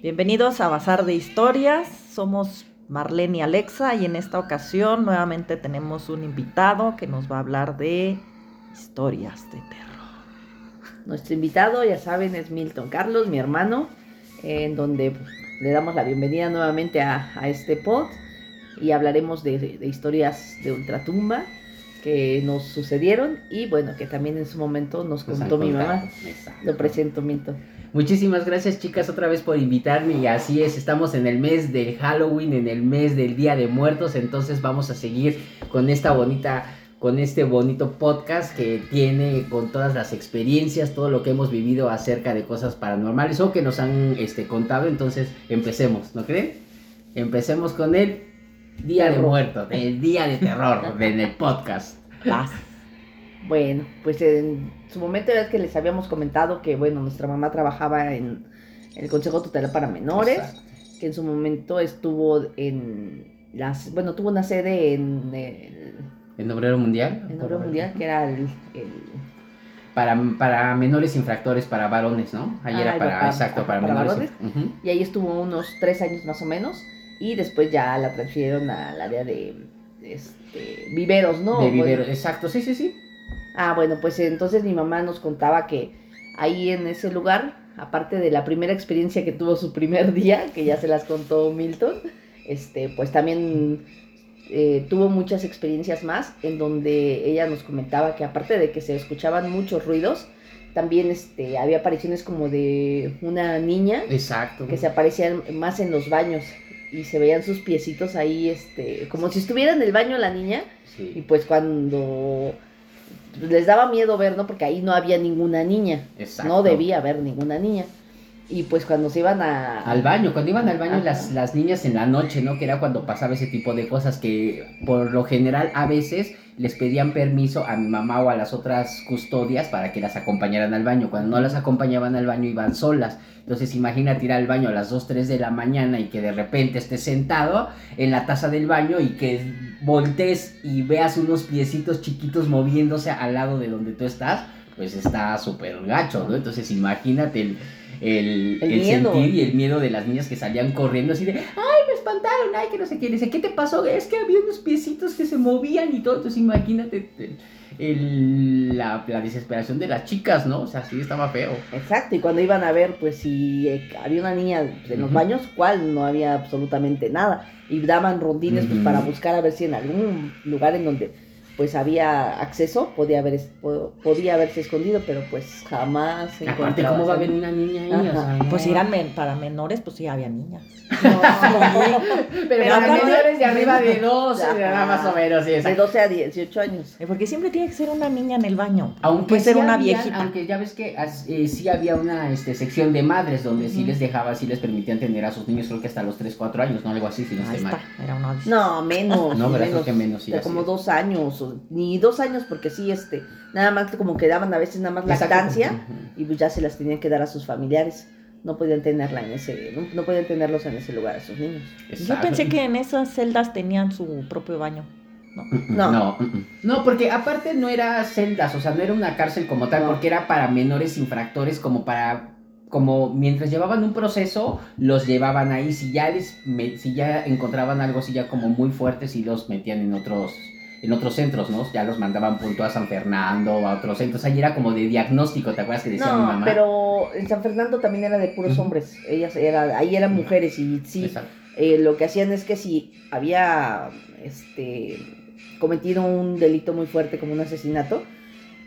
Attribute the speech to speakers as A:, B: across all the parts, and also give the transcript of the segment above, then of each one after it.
A: Bienvenidos a Bazar de Historias. Somos Marlene y Alexa y en esta ocasión nuevamente tenemos un invitado que nos va a hablar de historias de terror.
B: Nuestro invitado, ya saben, es Milton Carlos, mi hermano, en donde le damos la bienvenida nuevamente a, a este pod y hablaremos de, de historias de ultratumba que nos sucedieron y bueno, que también en su momento nos contó mi mamá.
C: Exacto.
B: Lo presento, Milton.
C: Muchísimas gracias chicas otra vez por invitarme y así es, estamos en el mes del Halloween, en el mes del Día de Muertos, entonces vamos a seguir con esta bonita, con este bonito podcast que tiene con todas las experiencias, todo lo que hemos vivido acerca de cosas paranormales o que nos han este, contado, entonces empecemos, ¿no creen? Empecemos con el Día de. Muertos, el Día de Terror en el podcast.
B: Bueno, pues en su momento era que les habíamos comentado que bueno, nuestra mamá trabajaba en el Consejo Tutelar para Menores,
C: Exacto.
B: que en su momento estuvo en las, bueno, tuvo una sede en el,
C: ¿En Obrero Mundial?
B: en Oro Mundial, que era el, el-
C: Para, para menores infractores, para varones, ¿no? Ahí
B: Ah,
C: era
B: ahí
C: para,
B: para-
C: exacto, para,
B: para
C: menores. Ujú.
B: y ahí estuvo unos tres años más o menos, y después ya la transfirieron al área de este, viveros, ¿no?
C: de
B: Bueno,
C: vivero, exacto, sí, sí, sí.
B: Ah, bueno, pues entonces mi mamá nos contaba que ahí en ese lugar, aparte de la primera experiencia que tuvo su primer día, que ya se las contó Milton, este, pues también eh, tuvo muchas experiencias más en donde ella nos comentaba que aparte de que se escuchaban muchos ruidos, también este, había apariciones como de una niña
C: Exacto.
B: que se aparecían más en los baños y se veían sus piecitos ahí, este, como si estuviera en el baño la niña y pues cuando les daba miedo ver, ¿no? Porque ahí no había ninguna niña.
C: exacto.
B: No debía haber ninguna niña. Y pues cuando se iban a...
C: Al baño, cuando iban al baño
B: Ajá.
C: las, las niñas en la noche, ¿no? Que era cuando pasaba ese tipo de cosas que por lo general a veces les pedían permiso a mi mamá o a las otras custodias para que las acompañaran al baño. Cuando no las acompañaban al baño iban solas. Entonces imagínate ir al baño a las 2, 3 de la mañana y que de repente estés sentado en la taza del baño y que voltees y veas unos piecitos chiquitos moviéndose al lado de donde tú estás, pues está súper gacho, ¿no? Entonces imagínate el, el,
B: El
C: el sentir y el miedo de las niñas que salían corriendo así de, ay, me espantaron, ay, que no sé qué, dice, ¿qué te pasó? Es que había unos piecitos que se movían y todo, entonces imagínate el- la, la desesperación de las chicas, ¿no? O sea, sí estaba feo.
B: Exacto, y cuando iban a ver, pues si eh, había una niña en los baños, ¿cuál? No había absolutamente nada. Y daban rondines pues, para buscar a ver si en algún lugar en donde pues había acceso podía, haber, podía haberse escondido, pero pues jamás se
C: Aparte, ¿cómo va a haber una niña ahí? O sea,
A: Pues
C: no.
A: eran men- para menores, pues sí había niñas.
B: No,
C: Pero
B: Pero
C: para
B: aparte-
C: menores de arriba de 12,
B: Ajá.
C: nada más o menos, sí,
B: de
C: exacto.
B: 12 a 18 años.
A: Eh, Porque siempre tiene que ser una niña en el baño.
C: Aunque
A: puede ser
C: sí
A: una
C: había-
A: viejita.
C: Aunque ya ves que eh, sí había una este, sección de madres donde sí
A: Ujú.
C: les dejaba, sí les permitían tener a sus niños, creo que hasta los 3, 4 años, ¿no? Algo así, si no estoy mal.
A: está, era una
B: No, menos.
C: No, ¿verdad?
B: menos,
C: Creo que menos, sí,
B: de
C: así
B: como
C: es.
B: dos años, o- ni dos años, porque sí, este, nada más como que daban a veces nada más
C: Exacto.
B: lactancia y pues ya se las tenían que dar a sus familiares. No podían tenerla en ese, no, no podían tenerlos en ese lugar a sus niños.
A: Yo pensé que en esas celdas tenían su propio baño. ¿no?
B: No.
C: No, no, porque aparte no era celdas, o sea, no era una cárcel como tal,
B: No.
C: porque era para menores infractores, como para, como mientras llevaban un proceso, los llevaban ahí, si ya les, me- si ya encontraban algo así ya como muy fuerte, si los metían en otros, en otros centros, ¿no? Ya los mandaban punto a San Fernando, a otros centros, ahí era como de diagnóstico, ¿te acuerdas que decía mi
B: No,
C: mamá?
B: pero en San Fernando también era de puros hombres. Ellas era, ahí eran mujeres y sí, eh, lo que hacían es que si había este cometido un delito muy fuerte como un asesinato,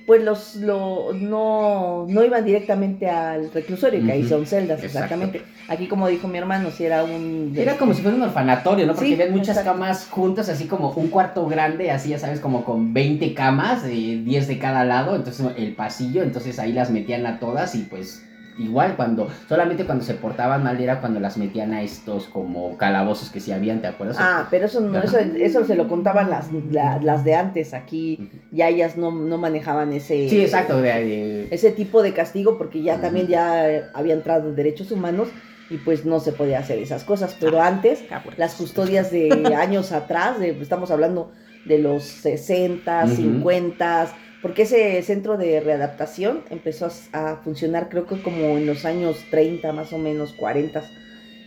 B: pues los lo, no, no iban directamente al reclusorio, que ahí son celdas,
C: Exacto.
B: exactamente. Aquí como dijo mi hermano, si era un
C: Era como si fuera un orfanatorio, ¿no? Porque
B: Sí,
C: ven muchas
B: exacto.
C: camas juntas, así como un cuarto grande, así ya sabes, como con 20 camas, eh, 10 de cada lado, entonces el pasillo, entonces ahí las metían a todas y pues igual cuando, solamente cuando se portaban mal era cuando las metían a estos como calabozos que sí habían, ¿te acuerdas?
B: Ah, pero eso no, eso, eso se lo contaban las, la- las de antes, aquí ya ellas no, no manejaban ese
C: Sí, exacto, de, de-
B: ese tipo de castigo porque ya también ya había entrado en derechos humanos y pues no se podía hacer esas cosas, pero
C: Ah.
B: antes las custodias de años atrás, de, estamos hablando de los 60,
C: Ujú.
B: 50, porque ese centro de readaptación empezó a, a funcionar creo que como en los años 30 más o menos, 40.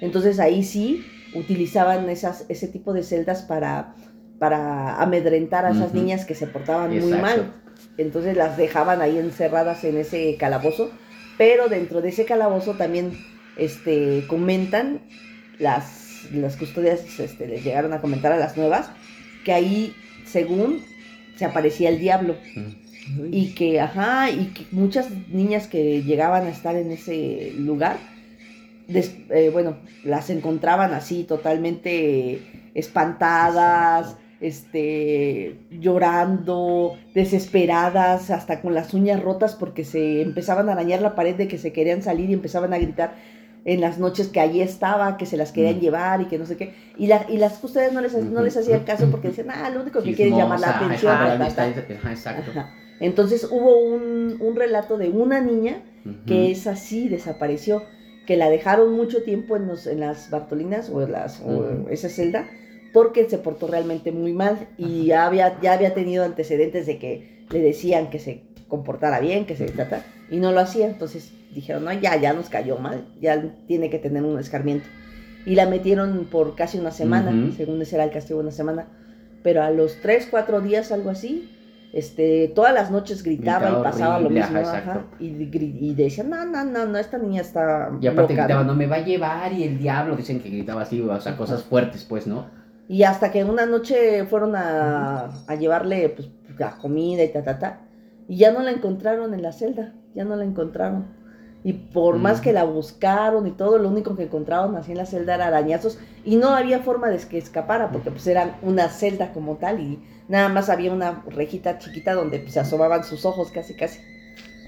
B: Entonces ahí sí utilizaban esas, ese tipo de celdas para, para amedrentar a esas niñas que se portaban muy mal. Entonces las dejaban ahí encerradas en ese calabozo, pero dentro de ese calabozo también este, comentan las, las custodias, este, les llegaron a comentar a las nuevas, que ahí, según, se aparecía el diablo.
C: Mm.
B: Y que, ajá, y que muchas niñas que llegaban a estar en ese lugar, des- eh, bueno, las encontraban así totalmente espantadas, este, llorando, desesperadas, hasta con las uñas rotas porque se empezaban a arañar la pared de que se querían salir y empezaban a gritar en las noches que allí estaba, que se las querían
C: Mm.
B: llevar y que no sé qué. Y, la, y las custodias no les, no les hacían caso porque decían, ah, lo único que quieren llamar la atención.
C: ajá,
B: ta, ta,
C: está-
B: ta".
C: ajá, exacto.
B: Ajá. Entonces hubo un, un relato de una niña que es así, desapareció, que la dejaron mucho tiempo en, los, en las Bartolinas o en las, o esa celda porque se portó realmente muy mal y ya había, ya había tenido antecedentes de que le decían que se comportara bien, que se trata, y no lo hacía, entonces dijeron, no, ya, ya nos cayó mal, ya tiene que tener un escarmiento. Y la metieron por casi una semana,
C: Ujú.
B: según ese era el castigo de una semana, pero a los tres, cuatro días, algo así, este, todas las noches gritaba
C: Gritaba
B: y pasaba
C: horrible,
B: lo mismo,
C: ajá,
B: ajá,
C: exacto.
B: y, y decían, no, no, no, no, esta niña está
C: Y aparte
B: loca,
C: gritaba,
B: ¿no?".
C: no me va a llevar y el diablo, dicen que gritaba así, o sea, cosas fuertes, pues, ¿no?
B: Y hasta que una noche fueron a, a llevarle pues, la comida y ta, ta, ta. Y ya no la encontraron en la celda. Ya no la encontraron. Y por más
C: Mm.
B: que la buscaron y todo, lo único que encontraron así en la celda era arañazos. Y no había forma de que escapara, porque pues era una celda como tal. Y nada más había una rejita chiquita donde pues, se asomaban sus ojos casi, casi.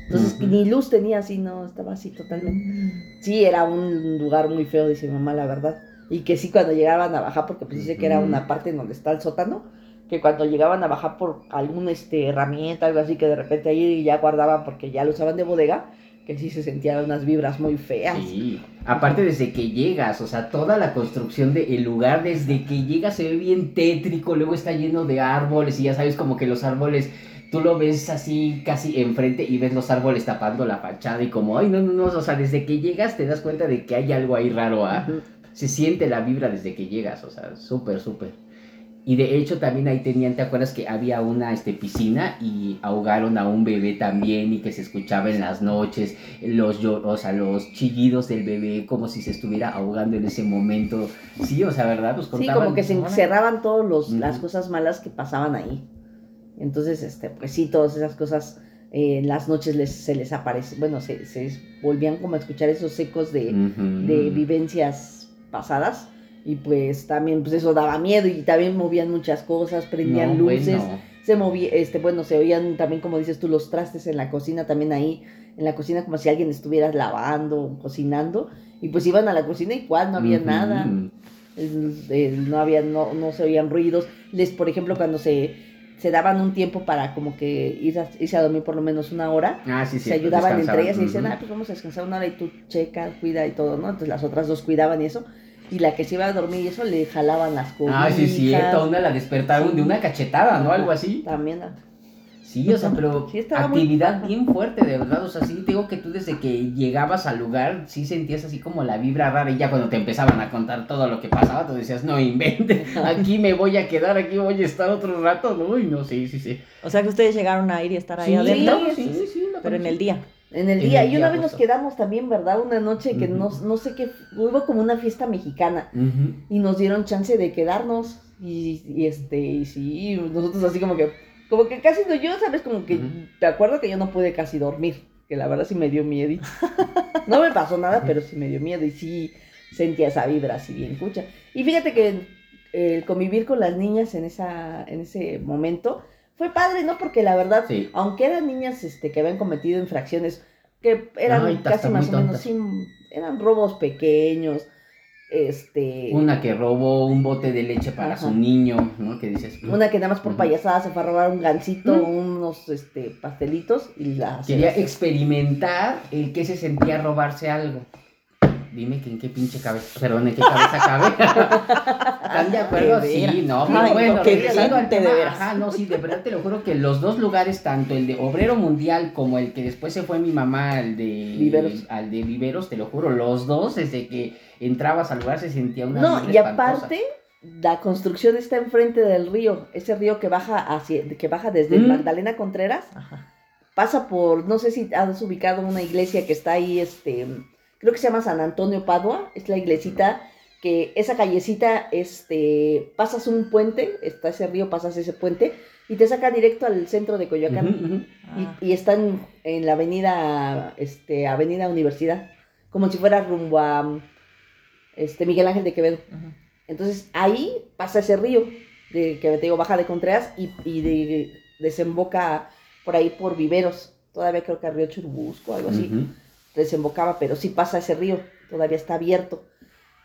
B: Entonces ni luz tenía así, no, estaba así totalmente. Sí, era un lugar muy feo, dice mi mamá, la verdad. Y que sí, cuando llegaban a bajar, porque pues dice que era una parte en donde está el sótano, que cuando llegaban a bajar por alguna este, herramienta, algo así, que de repente ahí ya guardaban porque ya lo usaban de bodega, que sí se sentían unas vibras muy feas.
C: Sí, aparte desde que llegas, o sea, toda la construcción del lugar, desde que llegas se ve bien tétrico, luego está lleno de árboles y ya sabes como que los árboles, tú lo ves así casi enfrente y ves los árboles tapando la fachada y como, ay, no, no, no, o sea, desde que llegas te das cuenta de que hay algo ahí raro, ¿ah? Se siente la vibra desde que llegas, o sea, súper, súper. Y de hecho también ahí tenían, ¿te acuerdas que había una este, piscina y ahogaron a un bebé también y que se escuchaba en las noches los, o sea, los chillidos del bebé como si se estuviera ahogando en ese momento? Sí, o sea, ¿verdad? Pues
B: Sí,
C: contaban...
B: como que se encerraban todas los-
C: Ujú.
B: las cosas malas que pasaban ahí. Entonces, este, pues sí, todas esas cosas eh, en las noches les, se les aparece, bueno, se, se volvían como a escuchar esos ecos de, de vivencias pasadas y pues también pues eso daba miedo y también movían muchas cosas, prendían
C: No,
B: luces,
C: bueno.
B: se movía, este, bueno, se oían también como dices tú los trastes en la cocina también ahí, en la cocina como si alguien estuviera lavando, cocinando y pues iban a la cocina igual no había nada, el- el- no había, no, no se oían ruidos, les, por ejemplo, cuando se, se daban un tiempo para como que ir a, irse a dormir por lo menos una hora,
C: Ah, sí, sí.
B: se ayudaban entre ellas y dicen,
C: Ujú.
B: ah, pues vamos a descansar una hora y tú checa, cuida y todo, ¿no? Entonces las otras dos cuidaban y eso. Y la que se iba a dormir y eso le jalaban las cobijas.
C: Ah, sí, es cierto, una la despertaron de una cachetada, ¿no? Algo así.
B: También. ah.
C: Sí, o sea, pero
B: Sí, estaba muy-
C: actividad bien fuerte, de verdad. O sea, sí, te digo que tú desde que llegabas al lugar, sí sentías así como la vibra rara. Y ya cuando te empezaban a contar todo lo que pasaba, tú decías, no invente, aquí me voy a quedar, aquí voy a estar otro rato. No, Uy, no, sí, sí, sí.
A: O sea que ustedes llegaron a ir y estar ahí
C: Sí,
A: adentro,
C: sí, sí, sí,
A: pero en el día.
B: En el
C: En
B: día.
C: el
B: y una
C: día,
B: vez nos quedamos también, ¿verdad? Una noche que no,
C: Ujú.
B: no sé qué, hubo como una fiesta mexicana. Y nos dieron chance de quedarnos. Y, y este, y sí, nosotros así como que, como que casi no, yo, ¿sabes? Como que, te acuerdo que yo no pude casi dormir. Que la verdad sí me dio miedo. No me pasó nada, pero sí me dio miedo. Y sí sentía esa vibra así bien cucha. Y fíjate que eh, el convivir con las niñas en, esa, en ese momento fue padre, ¿no? Porque la verdad,
C: Sí.
B: aunque eran niñas este, que habían cometido infracciones que eran
C: Ay,
B: casi más o menos, sí, eran robos pequeños, este...
C: Una que robó un bote de leche para
B: Ajá.
C: su niño, ¿no? Que dices. "Mm".
B: Una que nada más por payasada se fue a robar un gansito, unos este, pastelitos y la...
C: Quería experimentar el que se sentía robarse algo. Dime que en qué pinche cabeza, perdón, en qué cabeza cabe. ¿Están de acuerdo?
A: De
C: Sí, no,
A: Ay,
C: pero bueno,
A: no, qué
C: regresando al
A: de
C: tema,
A: veras.
C: ajá, no, sí, de verdad te lo juro que los dos lugares, tanto el de Obrero Mundial como el que después se fue mi mamá al de
B: Viveros.
C: al de Viveros, te lo juro, los dos, desde que entrabas al lugar se sentía una
B: No, y aparte, la construcción está enfrente del río. Ese río que baja hacia, que baja desde
C: Mm.
B: Magdalena Contreras,
A: Ajá.
B: pasa por, no sé si has ubicado una iglesia que está ahí, este, creo que se llama San Antonio Padua, es la iglesita que esa callecita, este, pasas un puente, está ese río, pasas ese puente y te saca directo al centro de Coyoacán.
A: Ah.
B: Y, y están en la avenida, este, avenida Universidad, como si fuera rumbo a, este, Miguel Ángel de Quevedo. Entonces ahí pasa ese río, de, que te digo, baja de Contreras y, y de- desemboca por ahí por Viveros. Todavía creo que a Río Churubusco, algo así. Desembocaba, pero sí pasa ese río, todavía está abierto.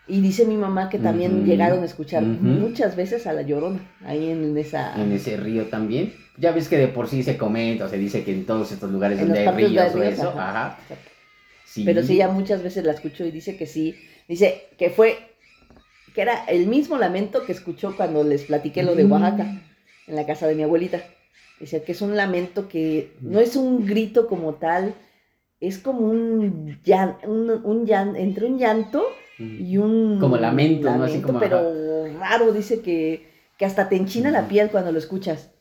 B: Y dice mi mamá que también llegaron a escuchar muchas veces a la llorona, ahí en esa.
C: en ese río también. Ya ves que de por sí se comenta, o se dice que en todos estos lugares
B: En
C: donde hay ríos o eso,
B: ajá.
C: ajá. Sí.
B: Pero sí, ella muchas veces la escuchó y dice que sí. Dice que fue, que era el mismo lamento que escuchó cuando les platiqué lo de. Oaxaca, en la casa de mi abuelita. Dice que es un lamento que no es un grito como tal, es como un llan, un, un llan- entre un llanto y un
C: Como lamento, ¿no? Así como,
B: pero raro, dice que, que hasta te enchina la piel cuando lo escuchas.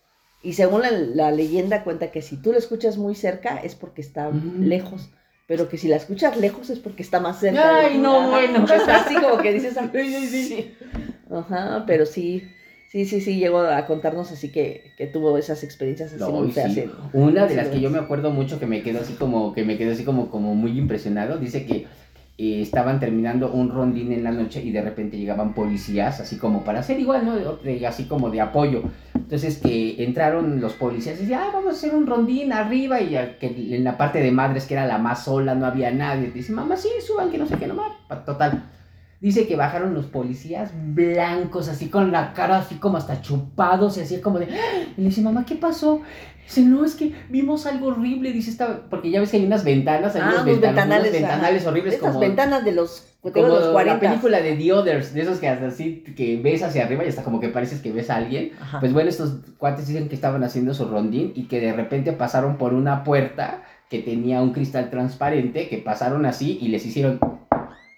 B: Y según la, la leyenda cuenta que si tú lo escuchas muy cerca es porque está lejos, pero que si la escuchas lejos es porque está más cerca.
C: Ay, no,
B: Ajá.
C: bueno.
B: Sea, así como que dices, "Ay,
C: Sí, sí,
B: sí". Ajá, pero sí, sí, sí, sí, llegó a contarnos así que, que tuvo esas experiencias así muy feas.
C: sí.
B: en-
C: Una de las que yo me acuerdo mucho que me quedó así como, que me quedó así como, como muy impresionado, dice que eh, estaban terminando un rondín en la noche y de repente llegaban policías, así como para hacer igual, ¿no? Así como de apoyo. Entonces que entraron los policías y decían, ah, vamos a hacer un rondín arriba y ya que en la parte de madres que era la más sola, no había nadie. Dice, mamá, sí, suban, que no sé qué, nomás. Total. Dice que bajaron los policías blancos, así con la cara así como hasta chupados y así como de... ¡Ah! Y le dice, mamá, ¿qué pasó? Dice, no, es que vimos algo horrible, dice esta... Porque ya ves que hay unas ventanas, hay
B: Ah,
C: unos,
B: unos
C: ventan-
B: ventanales,
C: ventanales
B: ajá.
C: horribles
B: Estas
C: como...
B: ventanas de los,
C: Como
B: los 40.
C: la película de The Others, de esos que hasta así, que ves hacia arriba y hasta como que pareces que ves a alguien.
A: Ajá.
C: Pues bueno, estos cuates dicen que estaban haciendo su rondín y que de repente pasaron por una puerta que tenía un cristal transparente, que pasaron así y les hicieron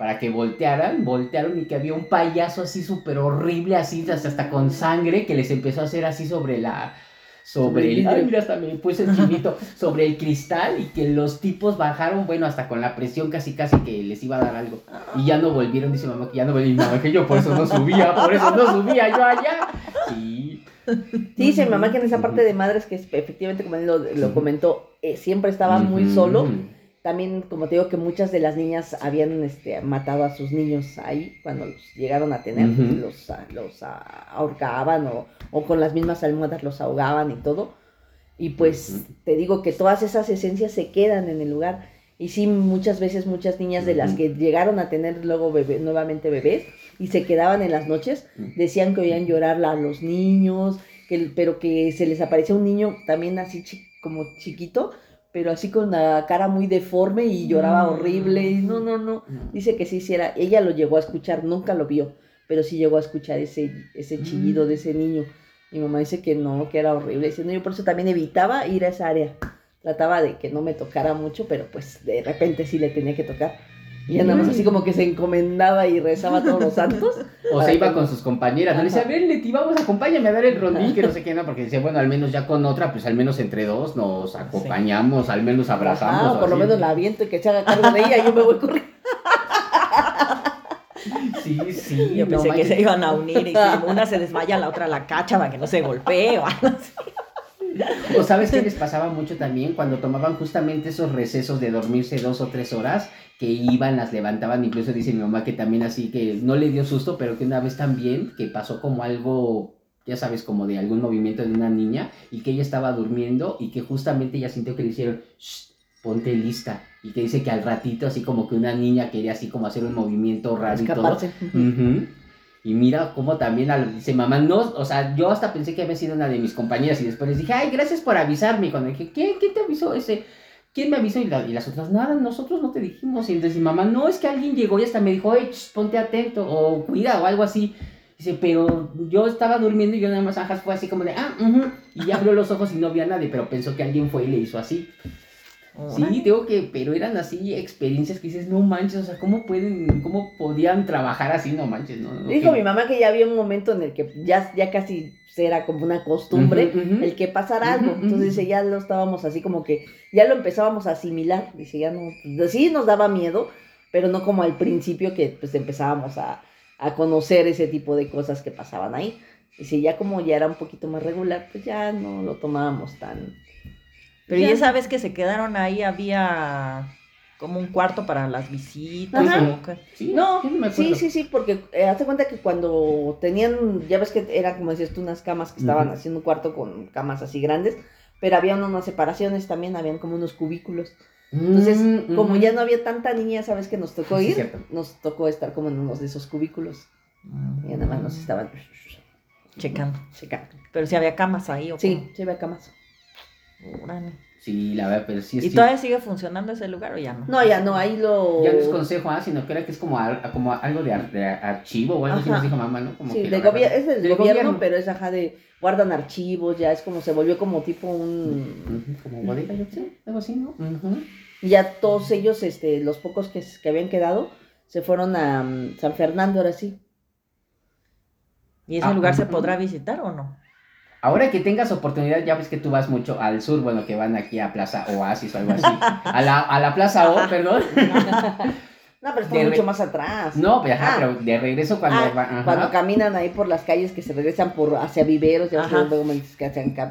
C: para que voltearan, voltearon y que había un payaso así súper horrible, así hasta, hasta con sangre, que les empezó a hacer así sobre la... Sobre el, ay, mira, hasta me puse el chinito, sobre el cristal y que los tipos bajaron, bueno, hasta con la presión casi casi que les iba a dar algo. Y ya no volvieron, dice mamá, que ya no volvieron. Y mamá, que yo por eso no subía, por eso no subía yo allá. Sí.
B: Sí, dice mi mamá que en esa parte de madres que efectivamente, como él lo, lo comentó, eh, siempre estaba muy solo. También, como te digo, que muchas de las niñas habían este, matado a sus niños ahí cuando los llegaron a tener,
C: Ujú.
B: los, ah, los ah, ahorcaban o, o con las mismas almohadas los ahogaban y todo. Y pues te digo que todas esas esencias se quedan en el lugar. Y sí, muchas veces muchas niñas de las que llegaron a tener luego bebé, nuevamente bebés y se quedaban en las noches, decían que oían llorar a los niños, que, pero que se les aparecía un niño también así chi- como chiquito, pero así con la cara muy deforme y lloraba
A: Mm.
B: horrible. Y no, no, no. Dice que sí hiciera, ella lo llegó a escuchar, nunca lo vio, pero sí llegó a escuchar ese, ese chillido
C: Mm.
B: de ese niño. Mi mamá dice que no, que era horrible. Dice, no, yo por eso también evitaba ir a esa área. Trataba de que no me tocara mucho, pero pues de repente sí le tenía que tocar. Y más así como que se encomendaba y rezaba a todos los santos.
C: O se iba con sus compañeras, ¿no? Le decía,
B: Ajá.
C: ven, Leti, vamos, acompáñame a dar el rondín, que no sé qué, ¿no? Porque decía, bueno, al menos ya con otra, pues al menos entre dos nos acompañamos, al menos abrazamos. O
B: o por lo menos la aviento y que se haga cargo de ella, yo me voy corriendo.
C: Sí, sí.
A: Yo
C: no
A: pensé que se iban a unir y si una se desmaya, la otra la cacha para que no se golpee o algo así.
C: O sabes qué les pasaba mucho también cuando tomaban justamente esos recesos de dormirse dos o tres horas, que iban, las levantaban, incluso dice mi mamá que también así, que no le dio susto, pero que una vez también, que pasó como algo, ya sabes, como de algún movimiento de una niña, y que ella estaba durmiendo y que justamente ella sintió que le hicieron, "Shh, ponte lista, y que dice que al ratito así como que una niña quería así como hacer un movimiento raro y todo. Y mira cómo también al- dice mamá, no, o sea, yo hasta pensé que había sido una de mis compañeras y después les dije, ay, gracias por avisarme. Y cuando dije, ¿quién, quién te avisó ese? ¿quién me avisó? Y, la- y las otras, nada, nosotros no te dijimos. Y entonces mi mamá, no, es que alguien llegó y hasta me dijo, ch, ponte atento, o cuida, o algo así. Dice, pero yo estaba durmiendo y yo nada más, fue así como de, ah, ujú", y ya abrió los ojos y no vio a nadie, pero pensó que alguien fue y le hizo así. Sí, digo que, pero eran así experiencias que dices, no manches, o sea, ¿cómo pueden, cómo podían trabajar así? No manches, no. no,
B: Dijo
C: que-
B: mi mamá que ya había un momento en el que ya, ya casi era como una costumbre el que pasara algo. Entonces dice, ya lo estábamos así como que, ya lo empezábamos a asimilar. Dice, ya no, pues, sí nos daba miedo, pero no como al principio que pues empezábamos a, a conocer ese tipo de cosas que pasaban ahí. Dice, ya como ya era un poquito más regular, pues ya no lo tomábamos tan...
A: Pero
B: ya.
A: ya sabes que se quedaron ahí, había como un cuarto para las visitas.
C: Sí,
B: No,
C: sí,
B: sí, sí, sí, porque eh, hazte cuenta que cuando tenían, ya ves que eran como decías tú, unas camas que estaban haciendo un cuarto con camas así grandes, pero había unas separaciones también, habían como unos cubículos. Entonces,
C: Mm,
B: como ya no había tanta niña, ¿sabes que nos tocó
C: Sí,
B: ir?
C: cierto.
B: Nos tocó estar como en unos de esos cubículos. Y nada más nos estaban
A: Checando.
B: checando.
A: Pero si había camas ahí o
B: Sí, sí había camas.
C: Sí, la verdad, pero sí es
A: ¿Y todavía sigue funcionando ese lugar o ya no?
B: No, ya no, ahí lo...
C: Ya no es consejo, ah, sino que era que es como, como algo de, ar- de archivo o algo así nos dijo mamá, ¿no? Como
B: Sí,
C: que
B: de
C: agarraron.
B: es del gobierno,
C: gobierno.
B: pero es ajá de guardan archivos, ya es como se volvió como tipo un...
C: Ujú, Como bodega, yo sé, algo así, ¿no?
B: Y ya todos ellos, este, los pocos que, que habían quedado, se fueron a mm, San Fernando ahora sí.
A: ¿Y ese
C: Ah,
A: lugar se podrá visitar o no?
C: Ahora que tengas oportunidad, ya ves que tú vas mucho al sur, bueno, que van aquí a Plaza Oasis o algo así. A la, a la Plaza O, perdón.
B: No, pero está
C: De
B: mucho más atrás.
C: No, pues ajá,
B: Ah.
C: pero de regreso cuando
B: Ah,
C: va- ajá.
B: Cuando caminan ahí por las calles que se regresan por hacia viveros, ya ves luego me dices que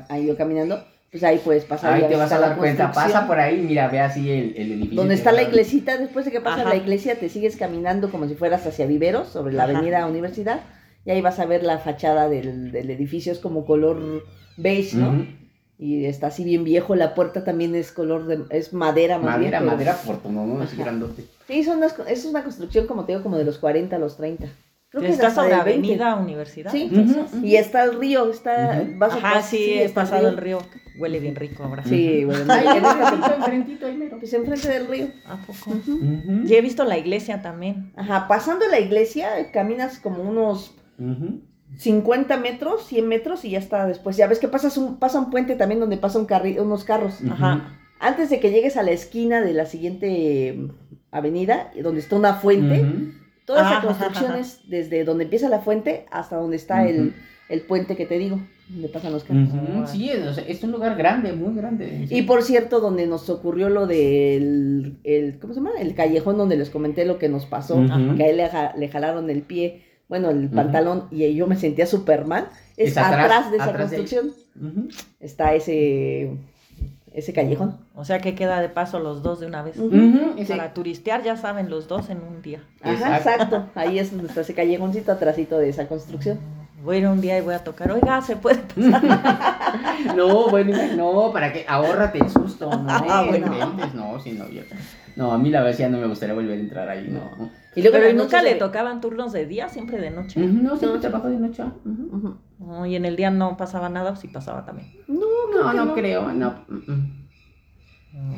B: ahí yo caminando, pues ahí puedes pasar.
C: Ahí te vas a dar cuenta, pasa por ahí, mira, ve así el, el edificio.
B: Donde está la iglesita, después de que pasas
A: Ajá.
B: la iglesia, te sigues caminando como si fueras hacia Viveros, sobre la
A: Ajá.
B: avenida Universidad, y ahí vas a ver la fachada del, del edificio, es como color beige, ¿no? Y está así bien viejo, la puerta también es color de, es madera más bien.
C: Madera,
B: pero-
C: madera portuno, ¿no? Así
B: Ajá.
C: grandote.
B: Sí, son unas- es una construcción, como te digo, como de los 40 a los 30. Creo que
A: Está sobre
B: 20.
A: Avenida Universidad.
B: Sí.
A: entonces.
B: Y está el río, está...
C: Ujú.
B: vas a
A: Ajá, sí, he
B: está
A: pasado el río. Huele bien rico ahora.
B: Sí,
C: Ujú.
B: bueno,
C: Ahí,
B: en esta-
C: enfrentito, ahí mero.
B: pues enfrente del río.
A: ¿A poco?
B: Ujú.
C: Ujú.
A: Y he visto la iglesia también.
B: Ajá, pasando la iglesia, caminas como unos
C: Ujú.
B: 50 metros, 100 metros y ya está después. Ya ves que pasas un, pasa un puente también donde pasa un carri- unos carros.
A: Ajá.
B: Antes de que llegues a la esquina de la siguiente eh, avenida, donde está una fuente,
C: Ujú.
B: toda esa
A: Ajá,
B: construcción
A: ajá.
B: es desde donde empieza la fuente hasta donde está el, el puente que te digo, donde pasan los carros.
C: Sí, es, un lugar grande, muy grande.
B: Y por cierto, donde nos ocurrió lo del, el, ¿cómo se llama? El callejón donde les comenté lo que nos pasó, que a él le, le jalaron el pie, bueno, el pantalón, y yo me sentía Superman. Es,
C: Es atrás,
B: atrás, de esa
C: atrás de ahí.
B: construcción. Está ese, ese callejón.
A: O sea que queda de paso los dos de una vez. Para turistear, ya saben, los dos en un día.
B: Ajá,
C: Exacto.
B: exacto. Ahí es donde está ese callejoncito atrásito de esa construcción.
A: Voy a ir un día y voy a tocar. Oiga, ¿se puede pasar?
C: No, bueno, no, para que ahórrate el susto, no,
B: Ah,
C: no
B: bueno.
C: no, sí, no, yo, no, a mí la verdad ya no me gustaría volver a entrar ahí, no.
B: Y luego
A: Pero
B: en
A: ¿y
B: la
A: nunca le tocaban turnos de día, siempre de noche.
C: No, siempre
B: No.
C: trabajo de noche.
A: No, y en el día no pasaba nada, o sí pasaba también.
B: No,
C: No, no
B: no.
C: creo, no. mm.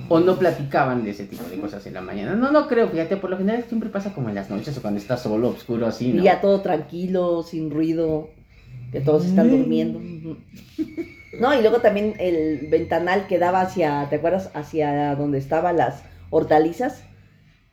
C: O no platicaban de ese tipo de cosas en la mañana. No, no creo, fíjate, por lo general siempre pasa como en las noches o cuando está solo, oscuro, así,
B: Y
C: ¿no?
B: ya todo tranquilo, sin ruido, que todos están durmiendo. No, y luego también el ventanal que daba hacia, ¿te acuerdas? Hacia donde estaban las hortalizas,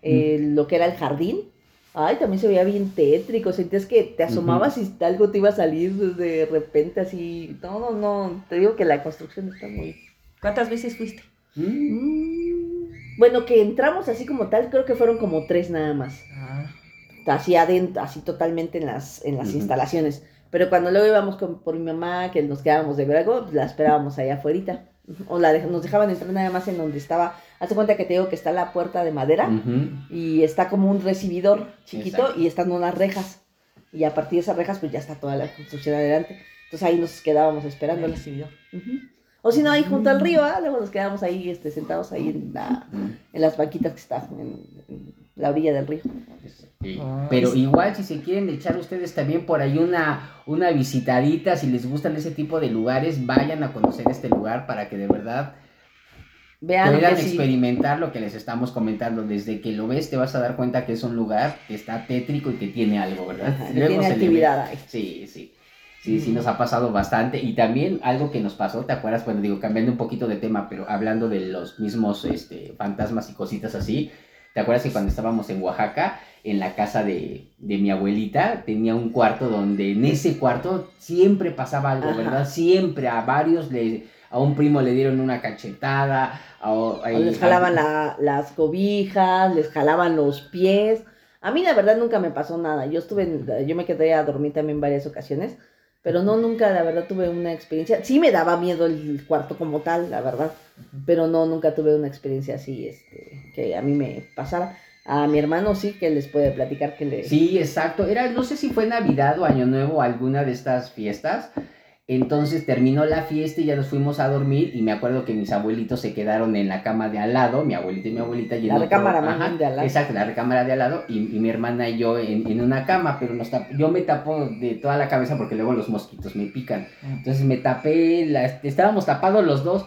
B: eh,
C: Mm.
B: lo que era el jardín. Ay, también se veía bien tétrico, sentías que te asomabas y algo te iba a salir de repente así. No, no, no, te digo que la construcción está muy...
A: ¿Cuántas veces fuiste?
C: Mm.
B: Mm. Bueno, que entramos así como tal, creo que fueron como tres nada más.
A: Ah,
B: así adentro, así totalmente en las, en las instalaciones. Pero cuando luego íbamos con, por mi mamá, que nos quedábamos de ver algo, pues la esperábamos allá afuera. O la dej- nos dejaban entrar nada más en donde estaba. Hazte cuenta que te digo que está la puerta de madera y está como un recibidor chiquito
C: Exacto.
B: y están unas rejas. Y a partir de esas rejas, pues ya está toda la construcción adelante. Entonces ahí nos quedábamos esperando.
A: el recibidor.
B: O si no, ahí junto al río, ¿ah? luego nos quedábamos ahí este, sentados ahí en, la,
C: Mm.
B: en las banquitas que están en, en la orilla del río.
C: Sí,
A: Ah,
C: Pero
A: sí.
C: igual si se quieren echar ustedes también por ahí una, una visitadita, si les gustan ese tipo de lugares, vayan a conocer este lugar para que de verdad
B: Vean
C: Puedan
B: que sí.
C: experimentar lo que les estamos comentando. Desde que lo ves te vas a dar cuenta que es un lugar que está tétrico y que tiene algo, ¿verdad?
B: Ajá,
C: Luego
B: tiene
C: se
B: actividad ahí.
C: Sí, sí. Sí, sí, nos ha pasado bastante. Y también algo que nos pasó, ¿te acuerdas? Bueno, digo, cambiando un poquito de tema, pero hablando de los mismos este, fantasmas y cositas así. ¿Te acuerdas que cuando estábamos en Oaxaca, en la casa de, de mi abuelita, tenía un cuarto donde en ese cuarto siempre pasaba algo,
B: Ajá.
C: ¿verdad? Siempre a varios le... A un primo le dieron una cachetada, a,
B: O les jalaban la- las cobijas, les jalaban los pies. A mí la verdad nunca me pasó nada. Yo estuve, en- yo me quedé a dormir también varias ocasiones, pero no nunca la verdad tuve una experiencia. Sí me daba miedo el cuarto como tal, la verdad, pero no nunca tuve una experiencia así, este, que a mí me pasara. A mi hermano sí que les puede platicar que le.
C: Sí, exacto. Era, no sé si fue Navidad o Año Nuevo alguna de estas fiestas. Entonces terminó la fiesta y ya nos fuimos a dormir y me acuerdo que mis abuelitos se quedaron en la cama de al lado, mi abuelita y mi abuelita. y en
B: La recámara
C: ajá,
B: de al lado.
C: Exacto, la recámara de al lado y, y mi hermana y yo en, en una cama, pero nos tap- yo me tapo de toda la cabeza porque luego los mosquitos me pican. Entonces me tapé, la- estábamos tapados los dos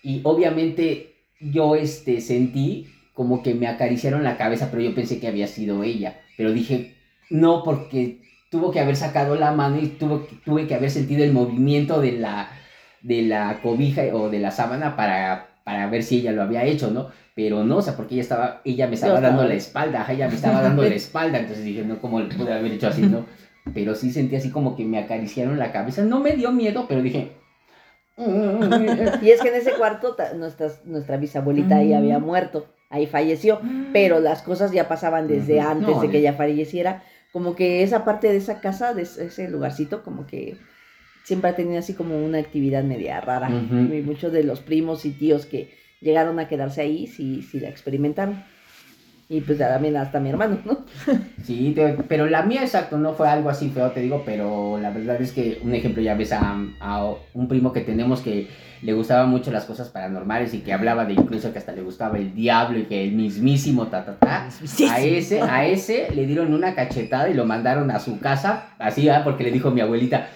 C: y obviamente yo este, sentí como que me acariciaron la cabeza, pero yo pensé que había sido ella. Pero dije, no, porque tuvo que haber sacado la mano y tuvo, tuve que haber sentido el movimiento de la, de la cobija o de la sábana para, para ver si ella lo había hecho, ¿no? Pero no, o sea, porque ella estaba, ella me estaba
B: Yo
C: dando
B: estaba-
C: la espalda, ajá, ella me estaba dando la espalda, entonces dije, no, ¿cómo le pude haber hecho así, no? Pero sí sentí así como que me acariciaron la cabeza, no me dio miedo, pero dije...
B: Y es que en ese cuarto nuestras- nuestra bisabuelita ahí había muerto, ahí falleció. pero las cosas ya pasaban desde antes
C: No,
B: de que ella falleciera. Como que esa parte de esa casa, de ese lugarcito, como que siempre ha tenido así como una actividad media rara. Y muchos de los primos y tíos que llegaron a quedarse ahí, sí, sí la experimentaron. Y pues también hasta mi hermano, ¿no?
C: Sí, te- pero la mía, exacto, no fue algo así feo, te digo, pero la verdad es que, un ejemplo, ya ves a, a un primo que tenemos que le gustaban mucho las cosas paranormales y que hablaba de incluso que hasta le gustaba el diablo y que el mismísimo ta ta ta. A ese, a ese le dieron una cachetada y lo mandaron a su casa, así, ah, porque le dijo mi abuelita,